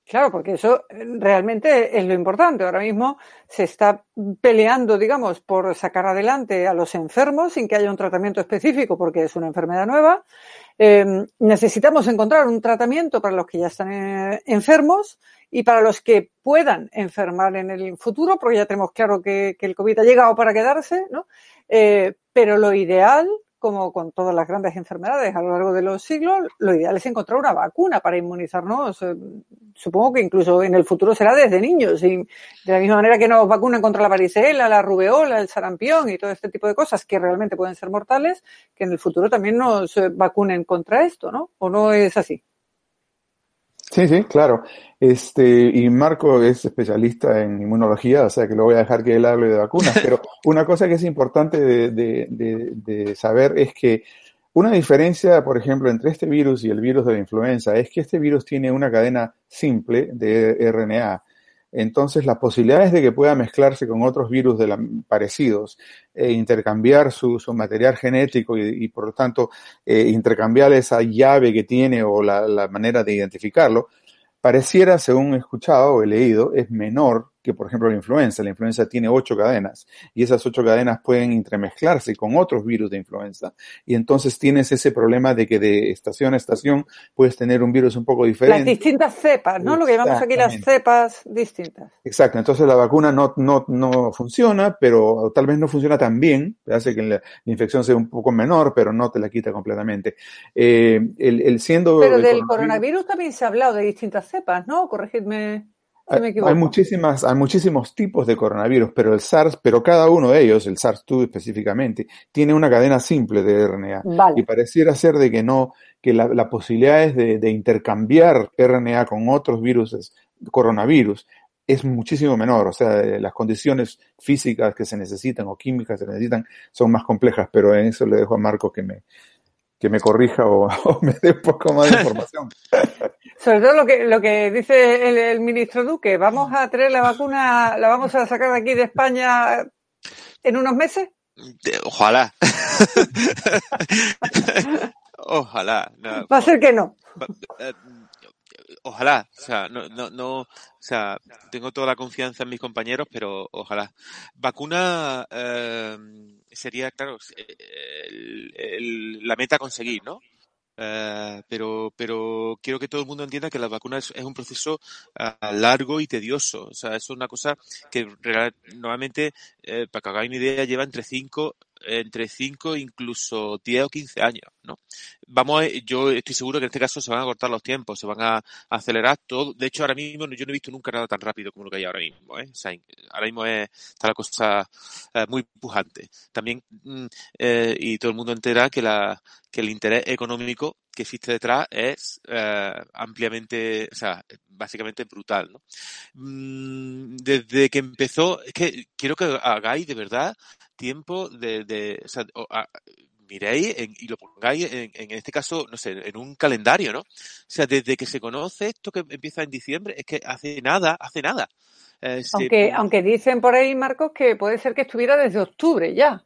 S1: Claro, porque eso realmente es lo importante. Ahora mismo se está peleando, digamos, por sacar adelante a los enfermos sin que haya un tratamiento específico porque es una enfermedad nueva. Eh, necesitamos encontrar un tratamiento para los que ya están eh, enfermos y para los que puedan enfermar en el futuro, porque ya tenemos claro que, que el COVID ha llegado para quedarse, ¿no? Eh, pero lo ideal como con todas las grandes enfermedades a lo largo de los siglos, lo ideal es encontrar una vacuna para inmunizarnos. Supongo que incluso en el futuro será desde niños. Y de la misma manera que nos vacunan contra la varicela, la rubeola, el sarampión y todo este tipo de cosas que realmente pueden ser mortales, que en el futuro también nos vacunen contra esto, ¿no? ¿O no es así?
S2: Sí, sí, claro. Este, y Marco es especialista en inmunología, o sea que lo voy a dejar que él hable de vacunas, pero una cosa que es importante de, de, de, de, saber es que una diferencia, por ejemplo, entre este virus y el virus de la influenza es que este virus tiene una cadena simple de RNA. Entonces, las posibilidades de que pueda mezclarse con otros virus de la, parecidos e intercambiar su, su material genético y, por lo tanto, eh, intercambiar esa llave que tiene o la, la, manera de identificarlo, pareciera, según he escuchado o he leído, es menor que, por ejemplo, la influenza. La influenza tiene ocho cadenas y esas ocho cadenas pueden entremezclarse con otros virus de influenza. Y entonces tienes ese problema de que de estación a estación puedes tener un virus un poco diferente.
S1: Las distintas cepas, ¿no? Lo que llamamos aquí las cepas distintas.
S2: Exacto. Entonces la vacuna no, no, no funciona, pero tal vez no funciona tan bien. Hace que la, infección sea un poco menor, pero no te la quita completamente. Eh, el, el, siendo
S1: pero del coronavirus también se ha hablado de distintas cepas, ¿no? Corregidme. Me.
S2: Hay muchísimas, hay muchísimos tipos de coronavirus, pero el SARS, pero cada uno de ellos, el SARS-2 específicamente, tiene una cadena simple de RNA.
S1: Vale.
S2: Y pareciera ser de que no, que la, la posibilidad es de, de, intercambiar RNA con otros virus, coronavirus, es muchísimo menor. O sea, las condiciones físicas que se necesitan o químicas que se necesitan son más complejas, pero en eso le dejo a Marcos que me, que me corrija o, o, me dé un poco más de información.
S1: Sobre todo lo que, lo que dice el, el, ministro Duque, ¿vamos a traer la vacuna, la vamos a sacar de aquí de España en unos meses?
S3: Ojalá. Ojalá.
S1: No, Va a ser que no.
S3: Ojalá, o sea, no, no, no, o sea, tengo toda la confianza en mis compañeros, pero ojalá. Vacuna eh, sería, claro, el, el, la meta a conseguir, ¿no? Uh, pero, pero quiero que todo el mundo entienda que la vacuna es, es un proceso uh, largo y tedioso. O sea, es una cosa que normalmente, eh, para que hagáis una idea, lleva entre 5 entre 5 incluso 10 o 15 años, ¿no? Vamos, a, yo estoy seguro que en este caso se van a cortar los tiempos, se van a, acelerar todo. De hecho, ahora mismo yo no he visto nunca nada tan rápido como lo que hay ahora mismo, ¿eh? Ahora mismo es, está la cosa eh, muy pujante. También, mm, eh, y todo el mundo entera que el interés económico que existe detrás es eh, ampliamente, o sea, básicamente brutal, ¿no? Mm, desde que empezó, es que quiero que hagáis de verdad tiempo de, de o sea, a, miréis en, y lo pongáis en, en, este caso, no sé, en un calendario, ¿no? O sea, desde que se conoce esto que empieza en diciembre, es que hace nada, hace nada.
S1: Eh, aunque, se... aunque dicen por ahí, Marcos, que puede ser que estuviera desde octubre ya.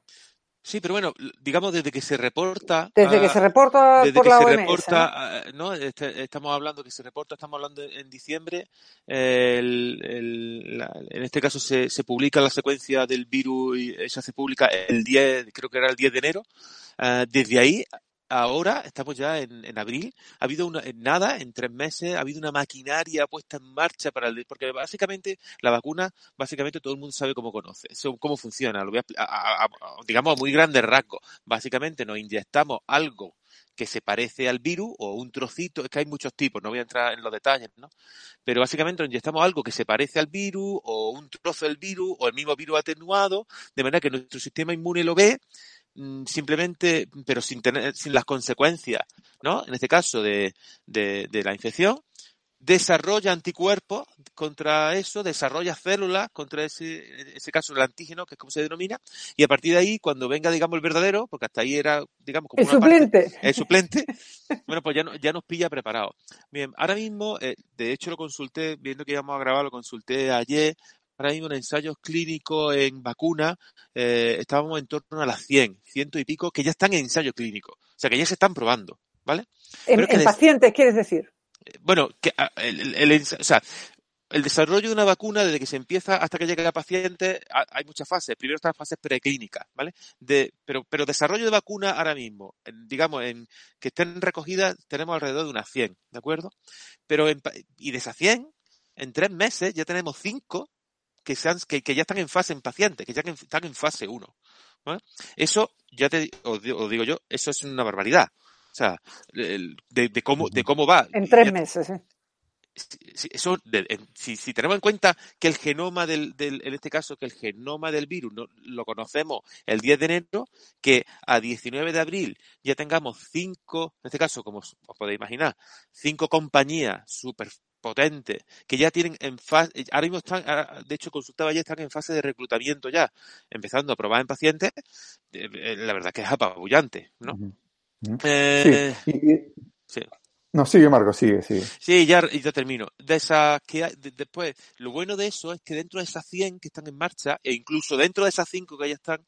S3: Sí, pero bueno, digamos desde que se reporta.
S1: Desde que se reporta
S3: desde
S1: por
S3: que
S1: la
S3: se
S1: OMS,
S3: reporta, ¿no? Este, estamos hablando que se reporta, estamos hablando en diciembre. El, el, la, en este caso se, se, publica la secuencia del virus y esa se publica el 10, creo que era el 10 de enero. Uh, desde ahí ahora estamos ya en, en, abril, ha habido una, en nada, en tres meses, ha habido una maquinaria puesta en marcha para el, porque básicamente la vacuna, básicamente todo el mundo sabe cómo conoce, cómo funciona, lo voy a, a, digamos a muy grandes rasgos. Básicamente nos inyectamos algo que se parece al virus o un trocito, es que hay muchos tipos, no voy a entrar en los detalles, ¿no? Pero básicamente inyectamos algo que se parece al virus o un trozo del virus o el mismo virus atenuado, de manera que nuestro sistema inmune lo ve simplemente, pero sin tener, sin las consecuencias, ¿no? En este caso de, de, de la infección, desarrolla anticuerpos contra eso, desarrolla células contra ese, en ese caso el antígeno, que es como se denomina, y a partir de ahí, cuando venga, digamos, el verdadero, porque hasta ahí era, digamos, como
S1: el una suplente.
S3: Parte, el suplente, bueno, pues ya, no, ya nos pilla preparado. Bien, ahora mismo, eh, de hecho lo consulté, viendo que íbamos a grabar, lo consulté ayer, ahora mismo en ensayos clínicos en vacuna eh, estábamos en torno a las 100, ciento y pico, que ya están en ensayo clínico. O sea, que ya se están probando, ¿vale?
S1: En, en pacientes, quieres decir.
S3: Bueno, que, el, el, el, o sea, el desarrollo de una vacuna, desde que se empieza hasta que llega al paciente, hay muchas fases. Primero están las fases preclínicas, ¿vale? De, pero, pero desarrollo de vacuna ahora mismo, en, digamos, en que estén recogidas, tenemos alrededor de unas 100, ¿de acuerdo? Pero, en, y de esas 100, en tres meses ya tenemos cinco que, sean, que, que, ya están en fase en pacientes, que ya están en fase 1. ¿vale? Eso, ya te os digo, os digo, yo, eso es una barbaridad. O sea, de, de cómo, de cómo va.
S1: En tres meses, ¿eh?
S3: Eso, de, si, si, tenemos en cuenta que el genoma del, del, en este caso, que el genoma del virus no, lo conocemos el 10 de enero, que a 19 de abril ya tengamos cinco, en este caso, como os podéis imaginar, cinco compañías super potentes que ya tienen en fase, ahora mismo están, de hecho consultaba ya, están en fase de reclutamiento ya, empezando a probar en pacientes, la verdad que es apabullante, ¿no? Uh
S2: -huh. eh, sí. Y, sí. No, sigue Marco, sigue, sigue.
S3: Sí, ya, ya termino. De esas que hay, de, después, lo bueno de eso es que dentro de esas 100 que están en marcha, e incluso dentro de esas 5 que ya están,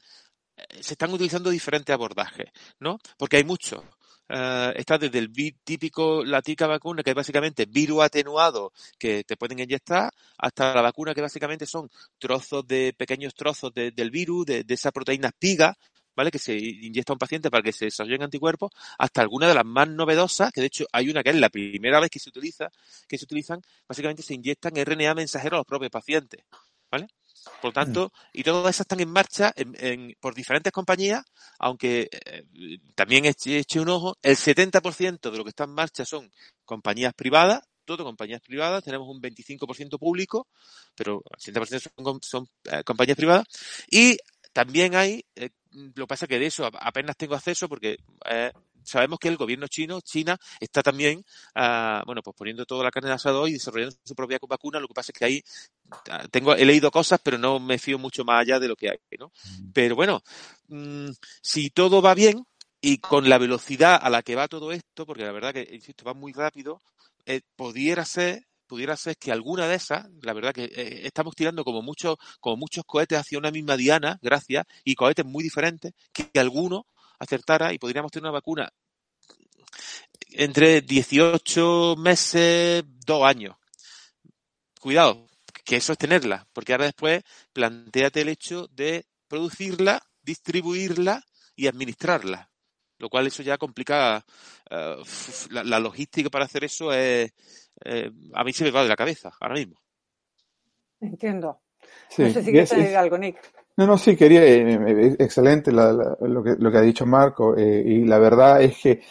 S3: se están utilizando diferentes abordajes, ¿no? Porque hay muchos. Eh, está desde el típico, la vacuna que es básicamente virus atenuado que te pueden inyectar, hasta la vacuna que básicamente son trozos de, pequeños trozos del virus, de, esa proteína espiga, ¿vale? Que se inyecta a un paciente para que se desarrollen anticuerpos, hasta alguna de las más novedosas, que de hecho hay una que es la primera vez que se utiliza, que se utilizan, básicamente se inyectan RNA mensajero a los propios pacientes, ¿vale? Por lo tanto, y todas esas están en marcha por diferentes compañías, aunque eh, también eche un ojo, el 70% de lo que está en marcha son compañías privadas, todo compañías privadas, tenemos un 25% público, pero el 70% son, son eh, compañías privadas, y también hay, eh, lo que pasa que de eso apenas tengo acceso porque sabemos que el gobierno chino, China, está también, uh, bueno, pues poniendo toda la carne de asado y desarrollando su propia vacuna. Lo que pasa es que ahí ah, tengo, he leído cosas, pero no me fío mucho más allá de lo que hay, ¿no? Mm. Pero bueno, mmm, si todo va bien y con la velocidad a la que va todo esto, porque la verdad que, insisto, va muy rápido, eh, pudiera ser pudiera ser que alguna de esas, la verdad que eh, estamos tirando como muchos, como muchos cohetes hacia una misma diana, gracias, y cohetes muy diferentes, que alguno acertara y podríamos tener una vacuna entre 18 meses, dos años. Cuidado, que eso es tenerla, porque ahora después planteate el hecho de producirla, distribuirla y administrarla. Lo cual eso ya complica uh, la, la, logística para hacer eso es eh, a mí se me va de la cabeza ahora mismo.
S1: Entiendo. Sí, no sé si quieres añadir algo, Nick.
S2: No, no, sí, quería, eh, eh, excelente lo, que, lo que ha dicho Marco, eh, y la verdad es que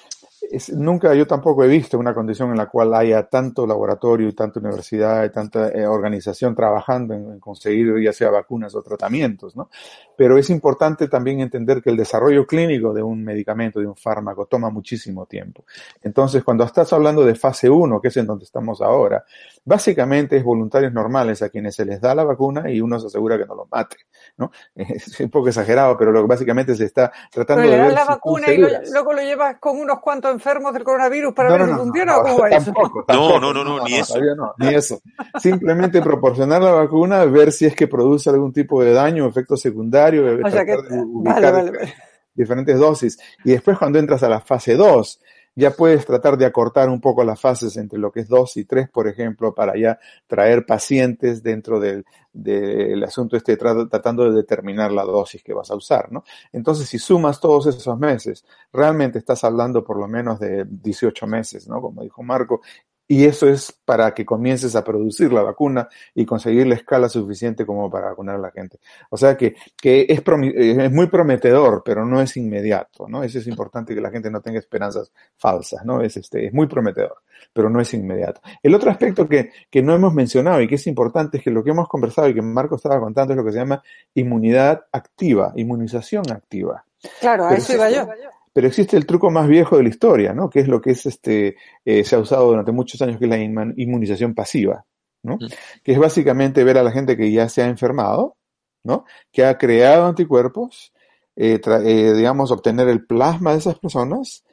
S2: nunca yo tampoco he visto una condición en la cual haya tanto laboratorio y tanta universidad y tanta eh, organización trabajando en, conseguir ya sea vacunas o tratamientos, ¿no? Pero es importante también entender que el desarrollo clínico de un medicamento, de un fármaco, toma muchísimo tiempo. Entonces, cuando estás hablando de fase 1, que es en donde estamos ahora, básicamente es voluntarios normales a quienes se les da la vacuna y uno se asegura que no lo mate, ¿no? Es un poco exagerado, pero lo que básicamente se está tratando
S1: de
S2: ver
S1: la vacuna y luego lo llevas con unos cuantos enfermos del coronavirus para ver si funciona o cómo es
S3: tampoco, tampoco, no, no, no, ni eso.
S2: ni eso. Simplemente proporcionar la vacuna, ver si es que produce algún tipo de daño o efecto secundario, o sea que, vale, vale, vale. diferentes dosis. Y después cuando entras a la fase 2, ya puedes tratar de acortar un poco las fases entre lo que es 2 y 3, por ejemplo, para ya traer pacientes dentro del, del asunto este, tratando de determinar la dosis que vas a usar, ¿no? Entonces, si sumas todos esos meses, realmente estás hablando por lo menos de 18 meses, ¿no? Como dijo Marco, y eso es para que comiences a producir la vacuna y conseguir la escala suficiente como para vacunar a la gente. O sea que, que es, es muy prometedor, pero no es inmediato, ¿no? Eso es importante que la gente no tenga esperanzas falsas, ¿no? Es, este, es muy prometedor, pero no es inmediato. El otro aspecto que, que no hemos mencionado y que es importante es que lo que hemos conversado y que Marco estaba contando es lo que se llama inmunidad activa, inmunización activa.
S1: Claro, a eso iba yo.
S2: Pero existe el truco más viejo de la historia, ¿no? Que es lo que es este, eh, se ha usado durante muchos años, que es la inmunización pasiva, ¿no? Que es básicamente ver a la gente que ya se ha enfermado, ¿no? Que ha creado anticuerpos, eh, eh, digamos, obtener el plasma de esas personas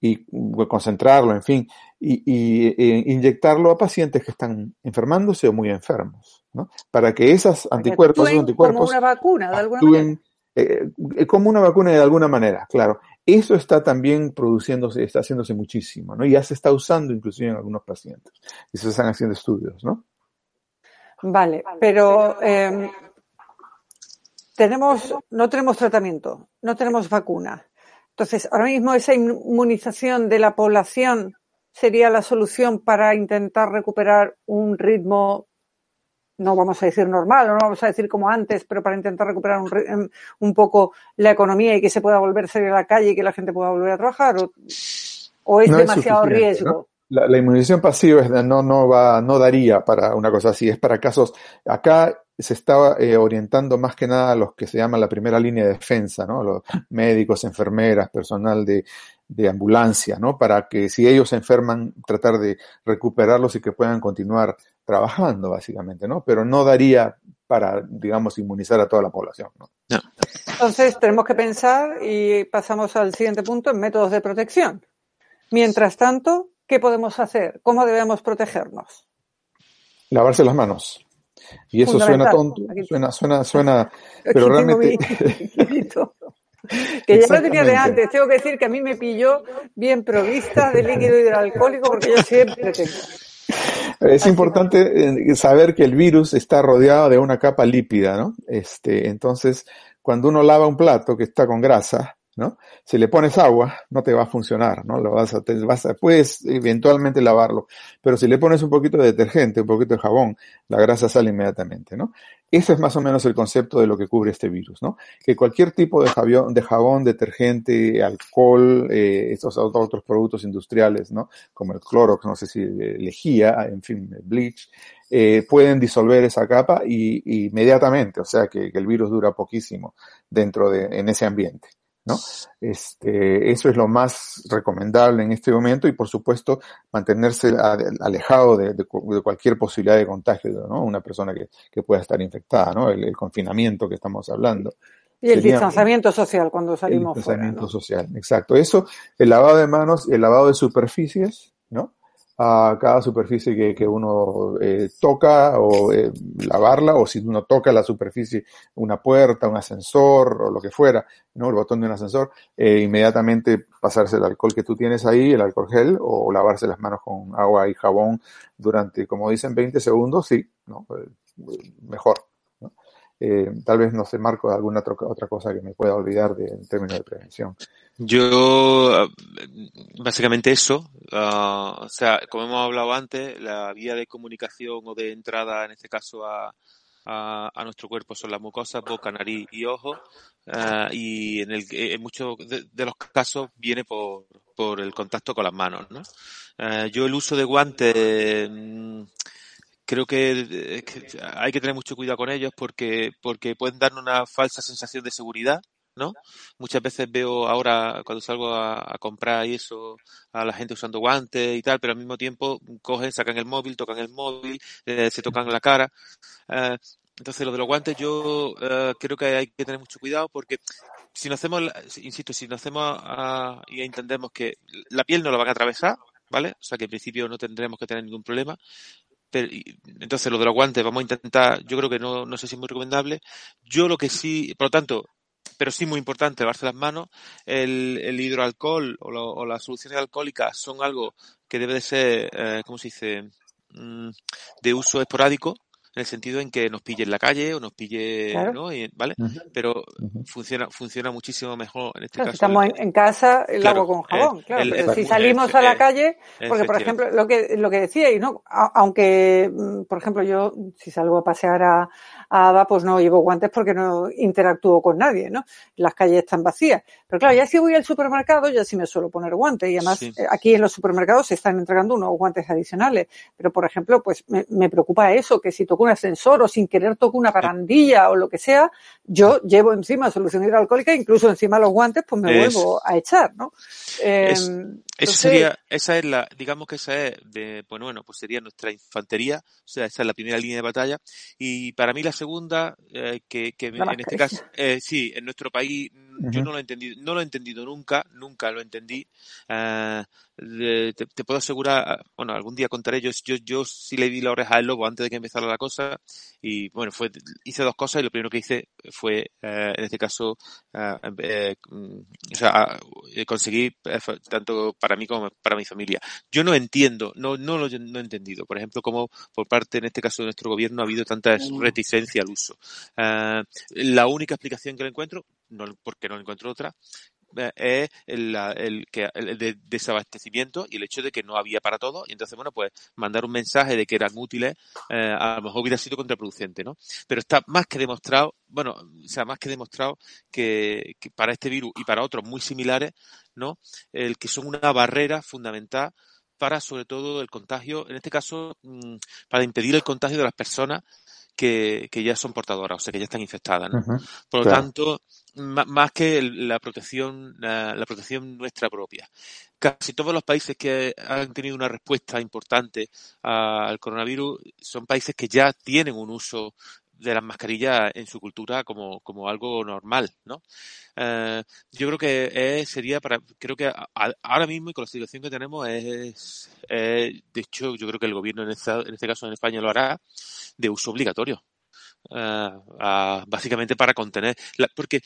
S2: y concentrarlo, en fin, y, y inyectarlo a pacientes que están enfermándose o muy enfermos, ¿no? Para que esas anticuerpos, esos anticuerpos
S1: como una vacuna, de alguna manera.
S2: Como una vacuna de alguna manera, claro. Eso está también produciéndose, está haciéndose muchísimo, ¿no? Ya se está usando inclusive en algunos pacientes. Y se están haciendo estudios, ¿no?
S1: Vale, pero eh, tenemos, no tenemos tratamiento, no tenemos vacuna. Entonces, ahora mismo esa inmunización de la población sería la solución para intentar recuperar un ritmo no vamos a decir normal, o no vamos a decir como antes, pero para intentar recuperar un, em, un poco la economía y que se pueda volver a salir a la calle y que la gente pueda volver a trabajar, o, es demasiado riesgo.
S2: La, la, inmunización pasiva no, no, va, no daría para una cosa así, es para casos, acá se estaba eh, orientando más que nada a los que se llaman la primera línea de defensa, ¿no? Los médicos, enfermeras, personal de, de ambulancia, ¿no? Para que si ellos se enferman, tratar de recuperarlos y que puedan continuar trabajando, básicamente, ¿no? Pero no daría para, digamos, inmunizar a toda la población, ¿no?
S1: Entonces, tenemos que pensar y pasamos al siguiente punto en métodos de protección. Mientras tanto, ¿qué podemos hacer? ¿Cómo debemos protegernos?
S2: Lavarse las manos. Y eso suena tonto, suena, suena, suena, pero realmente...
S1: que ya lo tenía de antes. Tengo que decir que a mí me pilló bien provista de líquido hidroalcohólico porque yo siempre tengo.
S2: Es importante eh, saber que el virus está rodeado de una capa lípida, ¿no? Este, entonces, cuando uno lava un plato que está con grasa, ¿no? Si le pones agua, no te va a funcionar, ¿no? Lo vas a, te vas a, puedes eventualmente lavarlo, pero si le pones un poquito de detergente, un poquito de jabón, la grasa sale inmediatamente, ¿no? Ese es más o menos el concepto de lo que cubre este virus, ¿no? Que cualquier tipo de jabón, de jabón detergente, alcohol, eh, estos otros productos industriales, ¿no? Como el Clorox, no sé si eh, lejía, en fin, bleach, eh, pueden disolver esa capa y, inmediatamente, o sea que, que el virus dura poquísimo dentro de, en ese ambiente. ¿No? Este, eso es lo más recomendable en este momento y por supuesto mantenerse alejado de, de, cualquier posibilidad de contagio, ¿no? Una persona que, que pueda estar infectada, ¿no? El, el, confinamiento que estamos hablando.
S1: Y el Sería, distanciamiento social cuando salimos
S2: el distanciamiento
S1: fuera, ¿no?
S2: social, exacto. Eso, el lavado de manos, el lavado de superficies, ¿no? A cada superficie que, que uno eh, toca o eh, lavarla o si uno toca la superficie, una puerta, un ascensor o lo que fuera, ¿no? el botón de un ascensor, eh, inmediatamente pasarse el alcohol que tú tienes ahí, el alcohol gel o lavarse las manos con agua y jabón durante, como dicen, 20 segundos, sí, ¿no? mejor. Eh, tal vez no sé, Marco, alguna otra, otra cosa que me pueda olvidar de, en términos de prevención.
S3: Yo, básicamente eso, uh, o sea, como hemos hablado antes, la vía de comunicación o de entrada, en este caso, a, a, nuestro cuerpo son las mucosas, boca, nariz y ojos, uh, y en, el, en muchos de, de, los casos viene por, por el contacto con las manos, ¿no? Uh, yo el uso de guantes, mmm, creo que, que, hay que tener mucho cuidado con ellos porque, porque pueden dar una falsa sensación de seguridad, ¿no? Muchas veces veo ahora cuando salgo a, a, comprar y eso a la gente usando guantes y tal, pero al mismo tiempo cogen, sacan el móvil, tocan el móvil, eh, se tocan la cara. Eh, entonces, lo de los guantes yo eh, creo que hay que tener mucho cuidado porque si nos hacemos, insisto, si nos hacemos a, y entendemos que la piel no la van a atravesar, ¿vale? O sea que en principio no tendremos que tener ningún problema, pero, entonces, lo de los guantes, vamos a intentar, yo creo que no, no sé si es muy recomendable. Yo lo que sí, por lo tanto, pero sí muy importante lavarse las manos. El, el hidroalcohol o, lo, o, las soluciones alcohólicas son algo que debe de ser, eh, ¿cómo se dice?, mm, de uso esporádico, en el sentido en que nos pille en la calle o nos pille, claro. ¿no? Y, ¿Vale? Uh -huh. Pero uh -huh. funciona funciona muchísimo mejor en este
S1: claro,
S3: caso.
S1: Si estamos el, en, casa, el claro, agua con jabón, el, claro. El, pero si salimos a la calle, porque por ejemplo, lo que, lo que decía, y no, aunque, mm, por ejemplo, yo, si salgo a pasear a, a Ava, pues no llevo guantes porque no interactúo con nadie, ¿no? Las calles están vacías. Pero claro, ya si voy al supermercado, ya sí me suelo poner guantes. Y además, sí. Eh, aquí en los supermercados se están entregando unos guantes adicionales. Pero, por ejemplo, pues me, me preocupa eso, que si toco un ascensor o sin querer toco una barandilla o lo que sea, yo llevo encima solución hidroalcohólica, incluso encima los guantes, pues me es, vuelvo a echar, ¿no?
S3: Eh, es, entonces, eso sería, esa es la, digamos que esa es, de, bueno, bueno, pues sería nuestra infantería, o sea, esa es la primera línea de batalla. Y para mí la segunda, eh, que, que en este caso, eh, sí, en nuestro país, -huh. yo no lo he entendido, no lo he entendido nunca, nunca lo entendí. Uh, te, te, puedo asegurar, bueno, algún día contaré, yo, yo, yo sí le di la oreja al lobo antes de que empezara la cosa y bueno, fue, hice dos cosas y lo primero que hice fue, eh, en este caso, eh, eh, o sea, conseguir tanto para mí como para mi familia. Yo no entiendo, no, no lo no he entendido, por ejemplo, como por parte, en este caso, de nuestro gobierno ha habido tanta reticencia al uso. la única explicación que le encuentro, no, porque no encuentro otra, es el, el, el, de desabastecimiento y el hecho de que no había para todo. Y entonces, bueno, pues mandar un mensaje de que eran útiles, eh, a lo mejor hubiera sido contraproducente, ¿no? Pero está más que demostrado, bueno, o sea, más que demostrado que, que para este virus y para otros muy similares, ¿no? El que son una barrera fundamental para sobre todo el contagio, en este caso, mm, para impedir el contagio de las personas que, que, ya son portadoras, o sea, que ya están infectadas, ¿no? Uh -huh, Por lo claro. tanto, más que la protección, la, la, protección nuestra propia. Casi todos los países que han tenido una respuesta importante al coronavirus son países que ya tienen un uso de las mascarillas en su cultura como, como algo normal, ¿no? Eh, yo creo que sería para, creo que a, ahora mismo y con la situación que tenemos es, es, de hecho, yo creo que el gobierno en, este caso en España lo hará de uso obligatorio. Uh, básicamente para contener, la, porque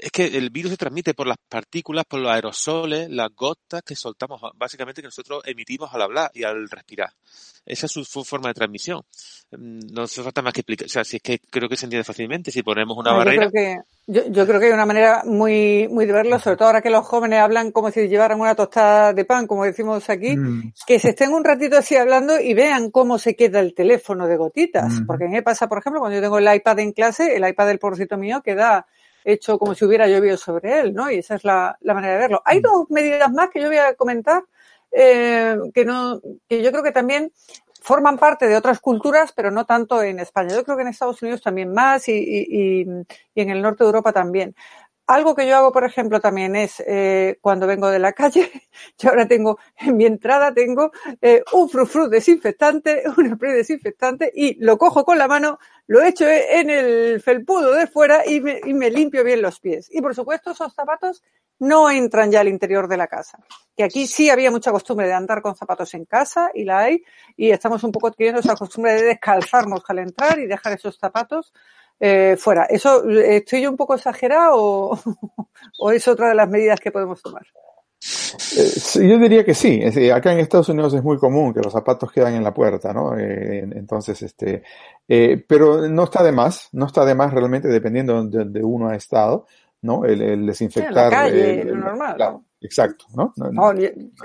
S3: es que el virus se transmite por las partículas, por los aerosoles, las gotas que soltamos, básicamente que nosotros emitimos al hablar y al respirar. Esa es su, forma de transmisión. Mm, no se falta más que explicar. O sea, si es que creo que se entiende fácilmente. Si ponemos una barrera.
S1: Yo creo, que, yo, yo, creo que hay una manera muy, muy de verlo, sobre todo ahora que los jóvenes hablan como si llevaran una tostada de pan, como decimos aquí, mm. que se estén un ratito así hablando y vean cómo se queda el teléfono de gotitas. Mm. Porque a mí me pasa, por ejemplo, cuando yo tengo el iPad en clase, el iPad del pobrecito mío queda hecho como si hubiera llovido sobre él, ¿no? Y esa es la, la manera de verlo. Hay dos medidas más que yo voy a comentar eh, que, no, que yo creo que también forman parte de otras culturas, pero no tanto en España. Yo creo que en Estados Unidos también más y, y, y en el norte de Europa también. Algo que yo hago, por ejemplo, también es eh, cuando vengo de la calle, yo ahora tengo, en mi entrada tengo eh, un frufru desinfectante, un spray desinfectante y lo cojo con la mano, lo echo en el felpudo de fuera y me, y me limpio bien los pies. Y por supuesto esos zapatos no entran ya al interior de la casa. Que aquí sí había mucha costumbre de andar con zapatos en casa y la hay, y estamos un poco adquiriendo esa costumbre de descalzarnos al entrar y dejar esos zapatos eh, fuera. ¿Eso estoy yo un poco exagerado o, o, es otra de las medidas que podemos tomar?
S2: Eh, yo diría que sí. acá en Estados Unidos es muy común que los zapatos quedan en la puerta, ¿no? Eh, entonces, este, eh, pero no está de más, no está de más realmente dependiendo de donde uno ha estado, ¿no? El, el desinfectar. En la
S1: calle, lo normal.
S2: La, Exacto, ¿no?
S1: No,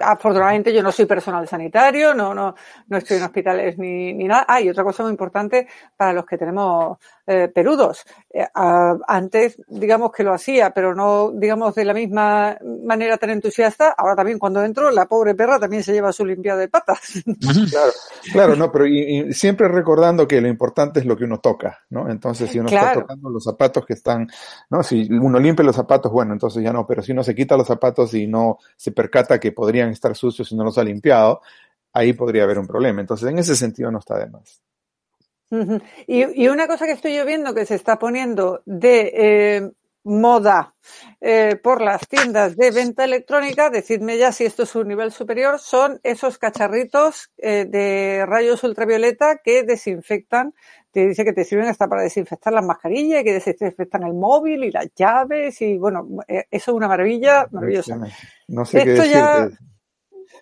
S1: afortunadamente yo no soy personal sanitario, no, no, no estoy en hospitales ni, ni nada. Ah, y otra cosa muy importante para los que tenemos eh, peludos. Eh, antes, digamos que lo hacía, pero no, digamos, de la misma manera tan entusiasta. Ahora también cuando entro, la pobre perra también se lleva su limpiado de patas.
S2: Claro, claro, no, pero y, siempre recordando que lo importante es lo que uno toca, ¿no? Entonces, si uno está tocando los zapatos que están, ¿no? Si uno limpia los zapatos, bueno, entonces ya no, pero si uno se quita los zapatos y no se percata que podrían estar sucios y no los ha limpiado, ahí podría haber un problema. Entonces, en ese sentido no está de más.
S1: Y, y, una cosa que estoy yo viendo que se está poniendo de eh, moda eh, por las tiendas de venta electrónica, decidme ya si esto es un nivel superior, son esos cacharritos eh, de rayos ultravioleta que desinfectan te dice que te sirven hasta para desinfectar las mascarillas, que desinfectan el móvil y las llaves y bueno, eh, eso es una maravilla, maravillosa.
S2: No sé Esto qué ya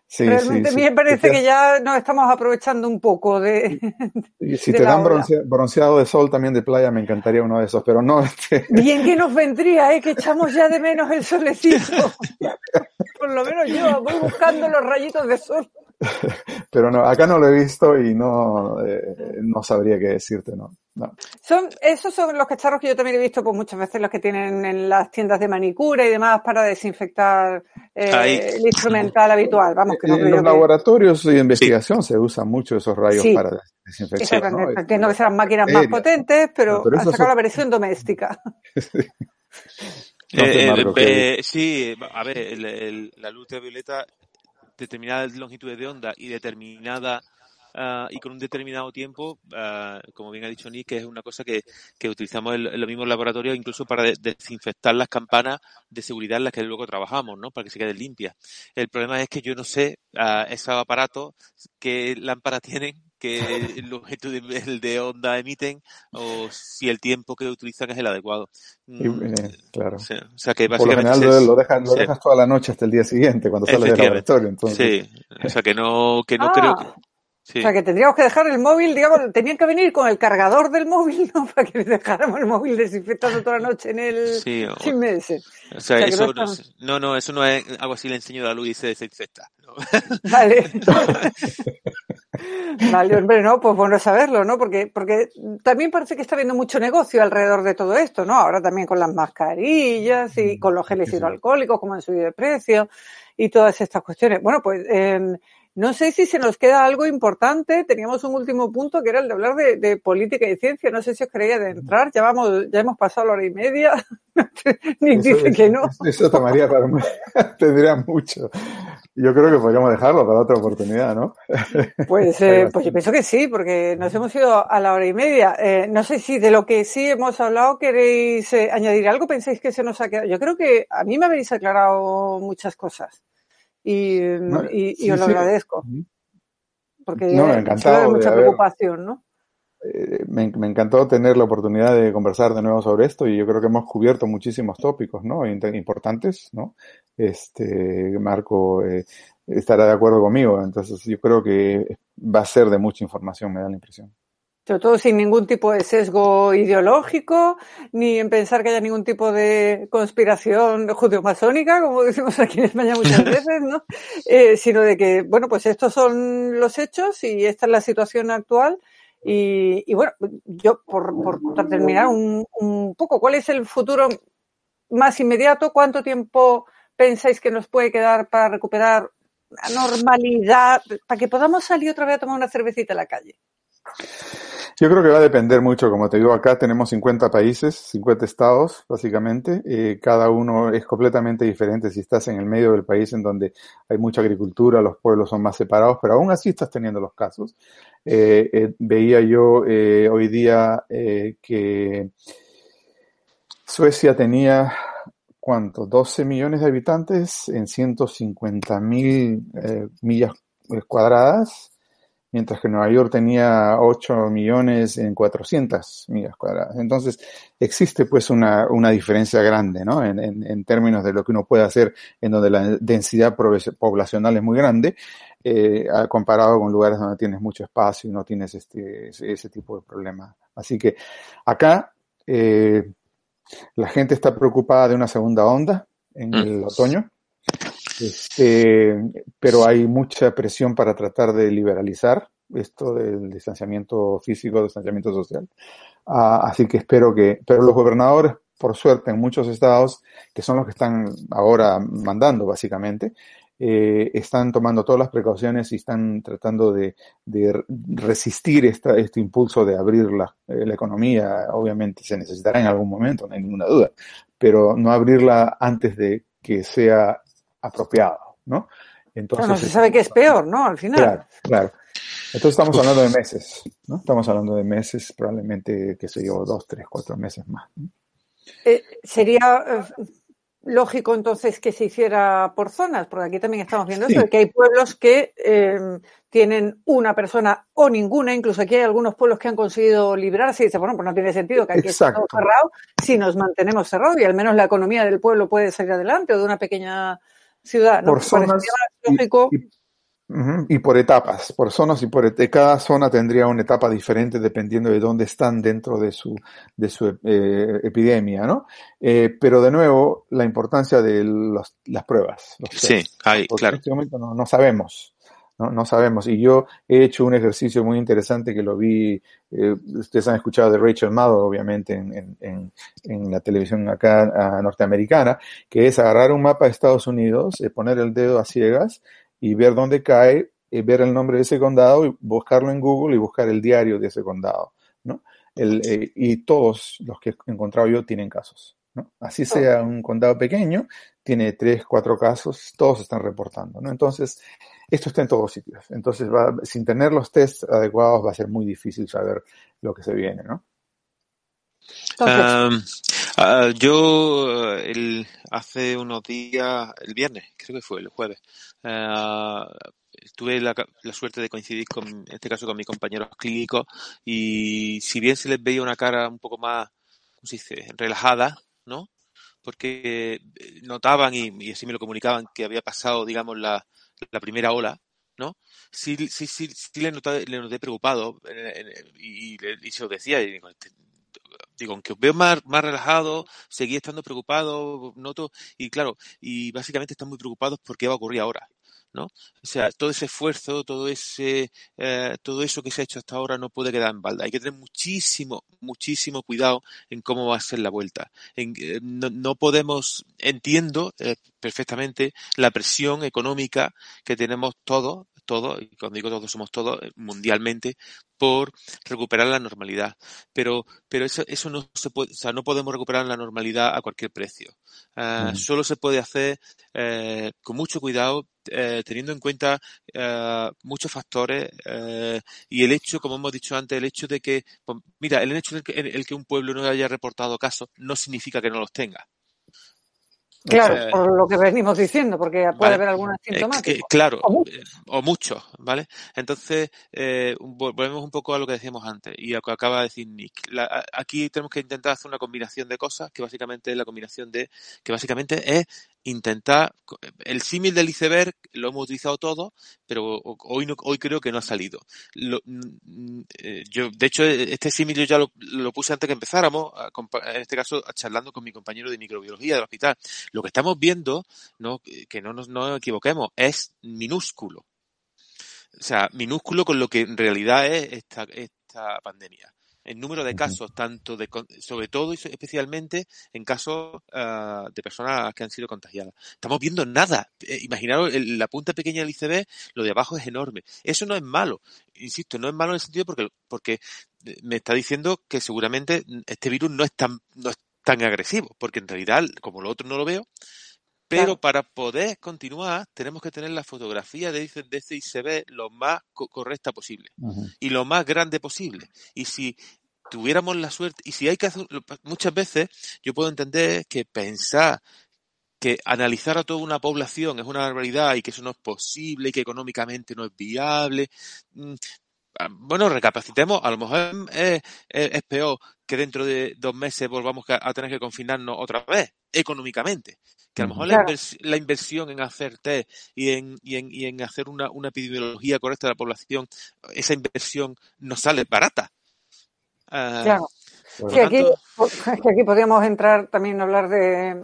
S1: sí, realmente a mí me parece que ya nos estamos aprovechando un poco de.
S2: Y si te dan bronceado de sol también de playa, me encantaría uno de esos, pero no. Este...
S1: Bien que nos vendría, ¿eh? que echamos ya de menos el solecito. Por lo menos yo voy buscando los rayitos de sol.
S2: Pero no, acá no lo he visto y no, eh, no sabría qué decirte, ¿no? no.
S1: Son, esos son los cacharros que yo también he visto, pues muchas veces los que tienen en las tiendas de manicura y demás para desinfectar eh, el instrumental habitual. Vamos, que no
S2: en los laboratorios de investigación se usan mucho esos rayos para desinfectar. ¿no?
S1: Entiendo que sean máquinas más potentes, pero, han sacado la versión doméstica.
S3: Eh, sí, a ver, la luz de violeta determinada longitud de onda y determinada uh, y con un determinado tiempo, uh, como bien ha dicho Nick, que es una cosa que, que utilizamos en, los mismos laboratorios incluso para de, desinfectar las campanas de seguridad en las que luego trabajamos, ¿no? Para que se queden limpias. El problema es que yo no sé uh, esos aparatos qué lámparas tienen que longitud de, de onda emiten o si el tiempo que utilizan es el adecuado.
S2: Y, eh, claro.
S3: O sea, o sea, que
S2: Por lo general es, lo, dejas, lo sí. dejas toda la noche hasta el día siguiente cuando sales del laboratorio. Entonces.
S3: Sí, o sea que no, que no
S1: ah.
S3: creo que...
S1: Sí. O sea, que tendríamos que dejar el móvil, digamos, tenían que venir con el cargador del móvil, ¿no? Para que dejáramos el móvil desinfectando toda la noche en el
S3: sí, o,
S1: sin meses.
S3: O sea, o sea eso no, estamos... no, no, eso no es algo así le enseño la luz y se desinfecta. ¿no?
S1: Vale. vale, hombre, no, pues bueno saberlo, ¿no? Porque, porque también parece que está habiendo mucho negocio alrededor de todo esto, ¿no? Ahora también con las mascarillas y con los geles hidroalcohólicos, como han subido de precio y todas estas cuestiones. Bueno, pues, eh, no sé si se nos queda algo importante. Teníamos un último punto que era el de hablar de, de política y ciencia. No sé si os queréis adentrar. Ya vamos, ya hemos pasado la hora y media. Ni eso, dice
S2: eso,
S1: que no.
S2: Eso tomaría para tendría mucho. Yo creo que podríamos dejarlo para otra oportunidad, ¿no?
S1: Pues, eh, pues yo pienso que sí, porque nos hemos ido a la hora y media. Eh, no sé si de lo que sí hemos hablado queréis eh, añadir algo. Pensáis que se nos ha quedado. Yo creo que a mí me habéis aclarado muchas cosas y, no, y, y sí, os lo sí. agradezco. Porque
S2: no,
S1: encantado
S2: de
S1: mucha preocupación, ¿no?
S2: eh, me, encantó tener la oportunidad de conversar de nuevo sobre esto y yo creo que hemos cubierto muchísimos tópicos, ¿no? Importantes, ¿no? Este, Marco eh, estará de acuerdo conmigo, entonces yo creo que va a ser de mucha información, me da la impresión.
S1: Sobre todo sin ningún tipo de sesgo ideológico, ni en pensar que haya ningún tipo de conspiración judeo-masónica, como decimos aquí en España muchas veces, ¿no? Eh, sino de que, bueno, pues estos son los hechos y esta es la situación actual y, bueno, yo por, por terminar un, un, poco, ¿cuál es el futuro más inmediato? ¿Cuánto tiempo pensáis que nos puede quedar para recuperar la normalidad, para que podamos salir otra vez a tomar una cervecita en la calle?
S2: Yo creo que va a depender mucho, como te digo, acá tenemos 50 países, 50 estados, básicamente. Eh, cada uno es completamente diferente. Si estás en el medio del país en donde hay mucha agricultura, los pueblos son más separados, pero aún así estás teniendo los casos. Eh, eh, veía yo hoy día que Suecia tenía, ¿cuánto? 12 millones de habitantes en 150 mil millas cuadradas mientras que Nueva York tenía 8 millones en 400 millas cuadradas. Entonces, existe pues una, una diferencia grande, ¿no? En, en, en, términos de lo que uno puede hacer en donde la densidad poblacional es muy grande, eh, comparado con lugares donde tienes mucho espacio y no tienes este, ese tipo de problema. Así que acá, eh, la gente está preocupada de una segunda onda en mm. el otoño. Este, pero hay mucha presión para tratar de liberalizar esto del distanciamiento físico, distanciamiento social. Ah, así que espero que, pero los gobernadores, por suerte, en muchos estados, que son los que están ahora mandando básicamente, eh, están tomando todas las precauciones y están tratando de, de resistir esta, este impulso de abrir la, eh, la, economía. Obviamente se necesitará en algún momento, no hay ninguna duda, pero no abrirla antes de que sea apropiado, ¿no?
S1: Entonces, no se sabe qué es peor, ¿no? Al final.
S2: Claro, claro. Entonces estamos hablando de meses, ¿no? Estamos hablando de meses, probablemente, qué sé yo, dos, tres, cuatro meses más.
S1: Eh, sería lógico entonces que se hiciera por zonas, porque aquí también estamos viendo eso, que hay pueblos que eh, tienen una persona o ninguna, incluso aquí hay algunos pueblos que han conseguido librarse y dicen, bueno, pues no tiene sentido que aquí esté todo cerrado si nos mantenemos cerrados y al menos la economía del pueblo puede salir adelante o de una pequeña ciudad.
S2: ¿no? Por zonas lógico. Y, por etapas, por zonas y por cada zona tendría una etapa diferente dependiendo de dónde están dentro de su de su eh, epidemia, ¿no? Eh, pero de nuevo la importancia de los, las pruebas.
S3: sí, hay, claro.
S2: En este momento no, no sabemos. No, no, sabemos. Y yo he hecho un ejercicio muy interesante que lo vi, eh, ustedes han escuchado de Rachel Maddow, obviamente, en, en, en la televisión acá norteamericana, que es agarrar un mapa de Estados Unidos, eh, poner el dedo a ciegas y ver dónde cae, eh, ver el nombre de ese condado y buscarlo en Google y buscar el diario de ese condado, ¿no? El, eh, y todos los que he encontrado yo tienen casos. ¿no? Así sea un condado pequeño, tiene tres, cuatro casos, todos están reportando, ¿no? Entonces, esto está en todos sitios. Entonces, va, sin tener los tests adecuados, va a ser muy difícil saber lo que se viene, ¿no?
S3: Um, uh, yo el, hace unos días, el viernes, creo que fue el jueves, uh, tuve la, la, suerte de coincidir con, en este caso con mis compañeros clínicos y si bien se les veía una cara un poco más, ¿cómo se dice?, relajada, ¿no? Porque notaban y, y así me lo comunicaban que había pasado, digamos, la, primera ola, ¿no? Sí, sí, sí, sí le noté, noté preocupado y, y, y, se lo decía, y digo, este, digo, aunque os veo más, más relajado, seguí estando preocupado, noto, y claro, y básicamente están muy preocupados por qué va a ocurrir ahora. ¿no? O sea, todo ese esfuerzo, todo ese, eh, todo eso que se ha hecho hasta ahora no puede quedar en balda. Hay que tener muchísimo, muchísimo cuidado en cómo va a ser la vuelta. En, eh, no, no, podemos, entiendo eh, perfectamente la presión económica que tenemos todos, todos, y cuando digo todos somos todos, eh, mundialmente, por recuperar la normalidad. Pero, pero eso, eso no se puede, o sea, no podemos recuperar la normalidad a cualquier precio. Uh. Solo se puede hacer eh, con mucho cuidado, eh, teniendo en cuenta eh, muchos factores eh, y el hecho, como hemos dicho antes, el hecho de que, pues, mira, el hecho de que, el que un pueblo no haya reportado casos no significa que no los tenga.
S1: Claro, eh, por lo que venimos diciendo, porque puede haber alguna sintomática.
S3: claro, o muchos, ¿vale? Entonces, eh, volvemos un poco a lo que decíamos antes y a lo que acaba de decir Nick. aquí tenemos que intentar hacer una combinación de cosas que básicamente es la combinación de, que básicamente es intentar, el símil del iceberg lo hemos utilizado todo, pero hoy no, hoy creo que no ha salido. Mm, eh, yo, de hecho, este símil yo ya lo, puse antes que empezáramos, en este caso charlando con mi compañero de microbiología del hospital. Lo que estamos viendo, no, que no nos no equivoquemos, es minúsculo. O sea, minúsculo con lo que en realidad es esta, esta pandemia el número de casos, tanto de, sobre todo y especialmente en casos ah, de personas que han sido contagiadas. Estamos viendo nada. Eh, imaginaros la punta pequeña del ICB, lo de abajo es enorme. Eso no es malo. Insisto, no es malo en el sentido porque, porque eh, me está diciendo que seguramente este virus no es tan, no es tan agresivo, porque en realidad, como lo otro no lo veo, pero para poder continuar, tenemos que tener la fotografía de, de ese ICB lo más correcta posible y lo más grande posible. Y si tuviéramos la suerte, y si hay que hacer, muchas veces yo puedo entender que pensar que analizar a toda una población es una barbaridad y que eso no es posible y que económicamente no es viable. Mm, ah, bueno, recapacitemos, a lo mejor es, es peor que dentro de dos meses volvamos a tener que confinarnos otra vez, económicamente que a lo mejor la, inversión en hacer test y en, y en, y en hacer una, una, epidemiología correcta de la población, esa inversión nos sale barata.
S1: Uh, claro. Sí, aquí, aquí podríamos entrar también a hablar de.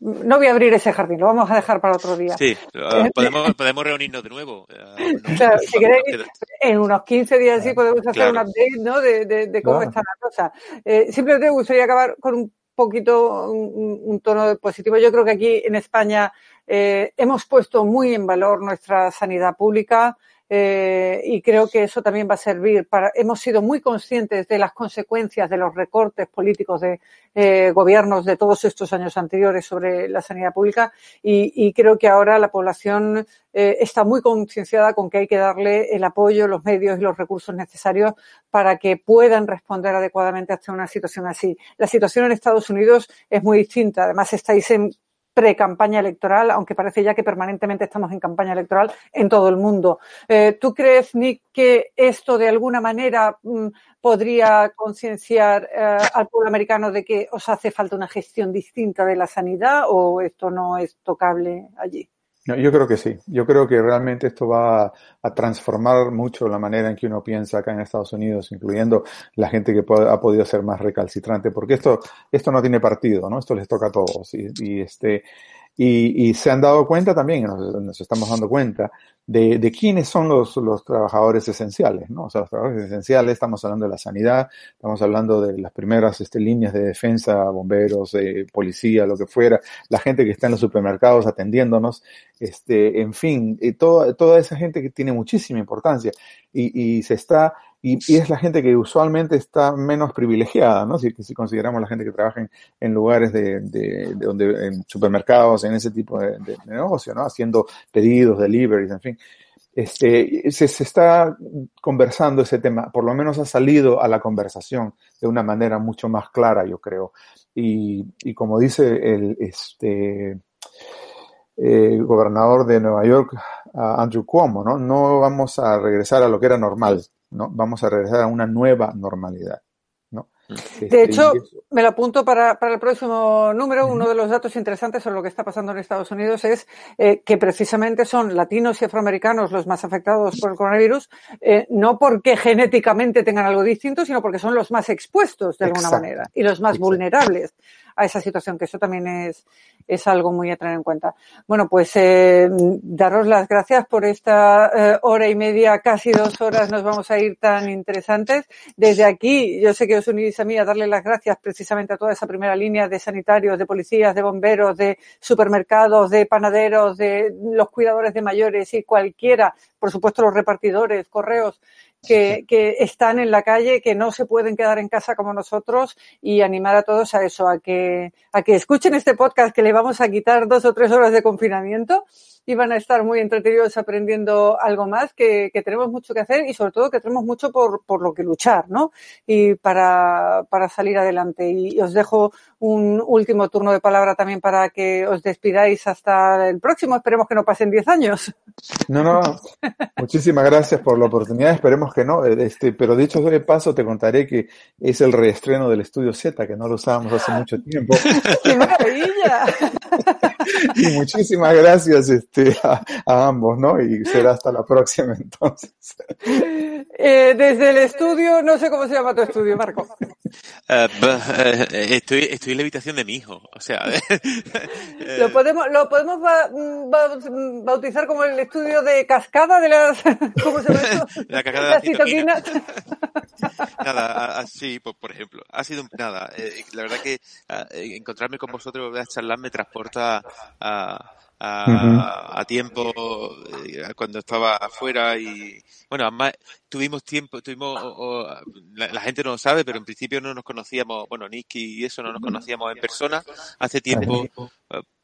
S1: No voy a abrir ese jardín, lo vamos a dejar para otro día.
S3: Sí, uh, podemos, podemos reunirnos de nuevo.
S1: Uh, claro, si queréis, en unos 15 días sí podemos hacer claro. un update ¿no? de, de, de cómo claro. está la cosa. Eh, simplemente me gustaría acabar con un poquito un, un, tono positivo. Yo creo que aquí en España eh, hemos puesto muy en valor nuestra sanidad pública. Eh, y creo que eso también va a servir para. Hemos sido muy conscientes de las consecuencias de los recortes políticos de eh, gobiernos de todos estos años anteriores sobre la sanidad pública y, creo que ahora la población eh, está muy concienciada con que hay que darle el apoyo, los medios y los recursos necesarios para que puedan responder adecuadamente ante una situación así. La situación en Estados Unidos es muy distinta. Además, estáis en pre-campaña electoral, aunque parece ya que permanentemente estamos en campaña electoral en todo el mundo. Eh, ¿Tú crees, Nick, que esto de alguna manera mm, podría concienciar eh, al pueblo americano de que os hace falta una gestión distinta de la sanidad o esto no es tocable allí?
S2: Yo creo que sí. Yo creo que realmente esto va a, transformar mucho la manera en que uno piensa acá en Estados Unidos, incluyendo la gente que ha podido ser más recalcitrante, porque esto, esto no tiene partido, ¿no? Esto les toca a todos. Y, y este, y, y, se han dado cuenta también, nos, nos estamos dando cuenta, de, de, quiénes son los, los trabajadores esenciales, ¿no? O sea, los trabajadores esenciales, estamos hablando de la sanidad, estamos hablando de las primeras este, líneas de defensa, bomberos, eh, policía, lo que fuera, la gente que está en los supermercados atendiéndonos, este, en fin, y toda, toda esa gente que tiene muchísima importancia y, y se está y, y, es la gente que usualmente está menos privilegiada, ¿no? Si, si consideramos la gente que trabaja en, lugares de, de, de, donde, en supermercados, en ese tipo de, negocio, ¿no? Haciendo pedidos, deliveries, en fin. Este, se, está conversando ese tema, por lo menos ha salido a la conversación de una manera mucho más clara, yo creo. Y, y como dice el, este, eh, gobernador de Nueva York, Andrew Cuomo, ¿no? No vamos a regresar a lo que era normal, ¿no? Vamos a regresar a una nueva normalidad. ¿no?
S1: Este, de hecho, me lo apunto para, para el próximo número. Uno de los datos interesantes sobre lo que está pasando en Estados Unidos es eh, que precisamente son latinos y afroamericanos los más afectados por el coronavirus, eh, no porque genéticamente tengan algo distinto, sino porque son los más expuestos de alguna Exacto. manera y los más Exacto. vulnerables a esa situación, que eso también es, es algo muy a tener en cuenta. Bueno, pues eh, daros las gracias por esta eh, hora y media, casi dos horas nos vamos a ir tan interesantes. Desde aquí, yo sé que os unís a mí a darle las gracias precisamente a toda esa primera línea de sanitarios, de policías, de bomberos, de supermercados, de panaderos, de los cuidadores de mayores y cualquiera, por supuesto los repartidores, correos, que, que, están en la calle, que no se pueden quedar en casa como nosotros y animar a todos a eso, a que, a que escuchen este podcast que le vamos a quitar dos o tres horas de confinamiento iban a estar muy entretenidos aprendiendo algo más, que, que tenemos mucho que hacer y sobre todo que tenemos mucho por, por lo que luchar, ¿no? Y para, para salir adelante. Y os dejo un último turno de palabra también para que os despidáis hasta el próximo. Esperemos que no pasen 10 años.
S2: No, no, muchísimas gracias por la oportunidad. Esperemos que no. Este, pero dicho de paso, te contaré que es el reestreno del Estudio Z, que no lo usábamos hace mucho tiempo.
S1: ¡Qué maravilla!
S2: y muchísimas gracias este, a, a, ambos, ¿no? Y será hasta la próxima entonces.
S1: Eh, desde el estudio, no sé cómo se llama tu estudio, Marco.
S3: Uh, estoy, estoy en la habitación de mi hijo, o sea.
S1: lo podemos, lo podemos ba bautizar como el estudio de cascada de las, ¿cómo se llama eso?
S3: La cascada de las citoquinas. nada, así, por, por, ejemplo, ha sido nada. Eh, la verdad que uh, encontrarme con vosotros a charlar me transporta a, a, uh -huh. a tiempo eh, cuando estaba afuera y bueno además tuvimos tiempo tuvimos o, o, la, la, gente no lo sabe pero en principio no nos conocíamos bueno Nicky y eso no nos conocíamos en persona hace tiempo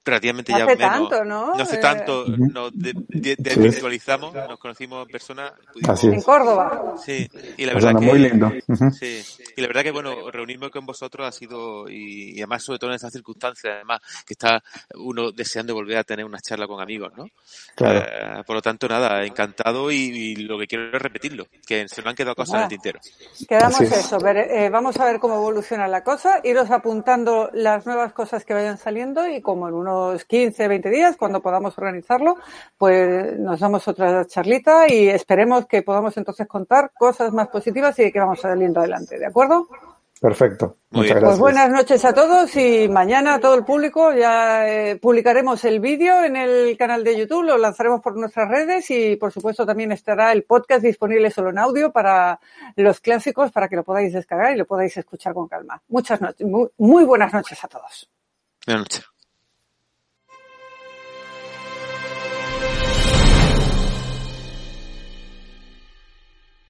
S3: uh, relativamente
S1: hace
S3: ya
S1: tanto,
S3: menos
S1: ¿no?
S3: no hace
S1: Eh,
S3: tanto
S2: Uh -huh.
S3: nos de, de, de virtualizamos nos conocimos en persona pudimos-
S2: Así
S1: en
S2: es.
S1: Córdoba.
S3: sí y la verdad que
S2: muy lindo. Ujú.
S3: Sí, y la verdad que bueno, reunirme con vosotros ha sido, y, y además sobre todo en estas circunstancias, además, que está uno deseando volver a tener una charla con amigos, ¿no?
S2: Claro.
S3: Eh, por lo tanto, nada, encantado y, y lo que quiero es repetirlo, que se me han quedado cosas en el
S1: Ah.
S3: tintero.
S1: Quedamos
S2: es.
S1: eso, ver- eh, vamos a ver cómo evoluciona la cosa, iros apuntando las nuevas cosas que vayan saliendo y como en unos 15, 20 días, cuando podamos organizarlo, pues nos damos otra charlita y esperemos que podamos entonces contar cosas más positivas y que vamos saliendo adelante, ¿de acuerdo?
S2: Perfecto.
S3: Muy
S2: Muchas
S3: bien.
S2: gracias.
S1: Pues buenas noches a todos y mañana a todo el público ya eh, publicaremos el vídeo en el canal de YouTube, lo lanzaremos por nuestras redes y por supuesto también estará el podcast disponible solo en audio para los clásicos para que lo podáis descargar y lo podáis escuchar con calma. Muchas noches, muy, muy buenas noches a todos.
S3: Buenas noches.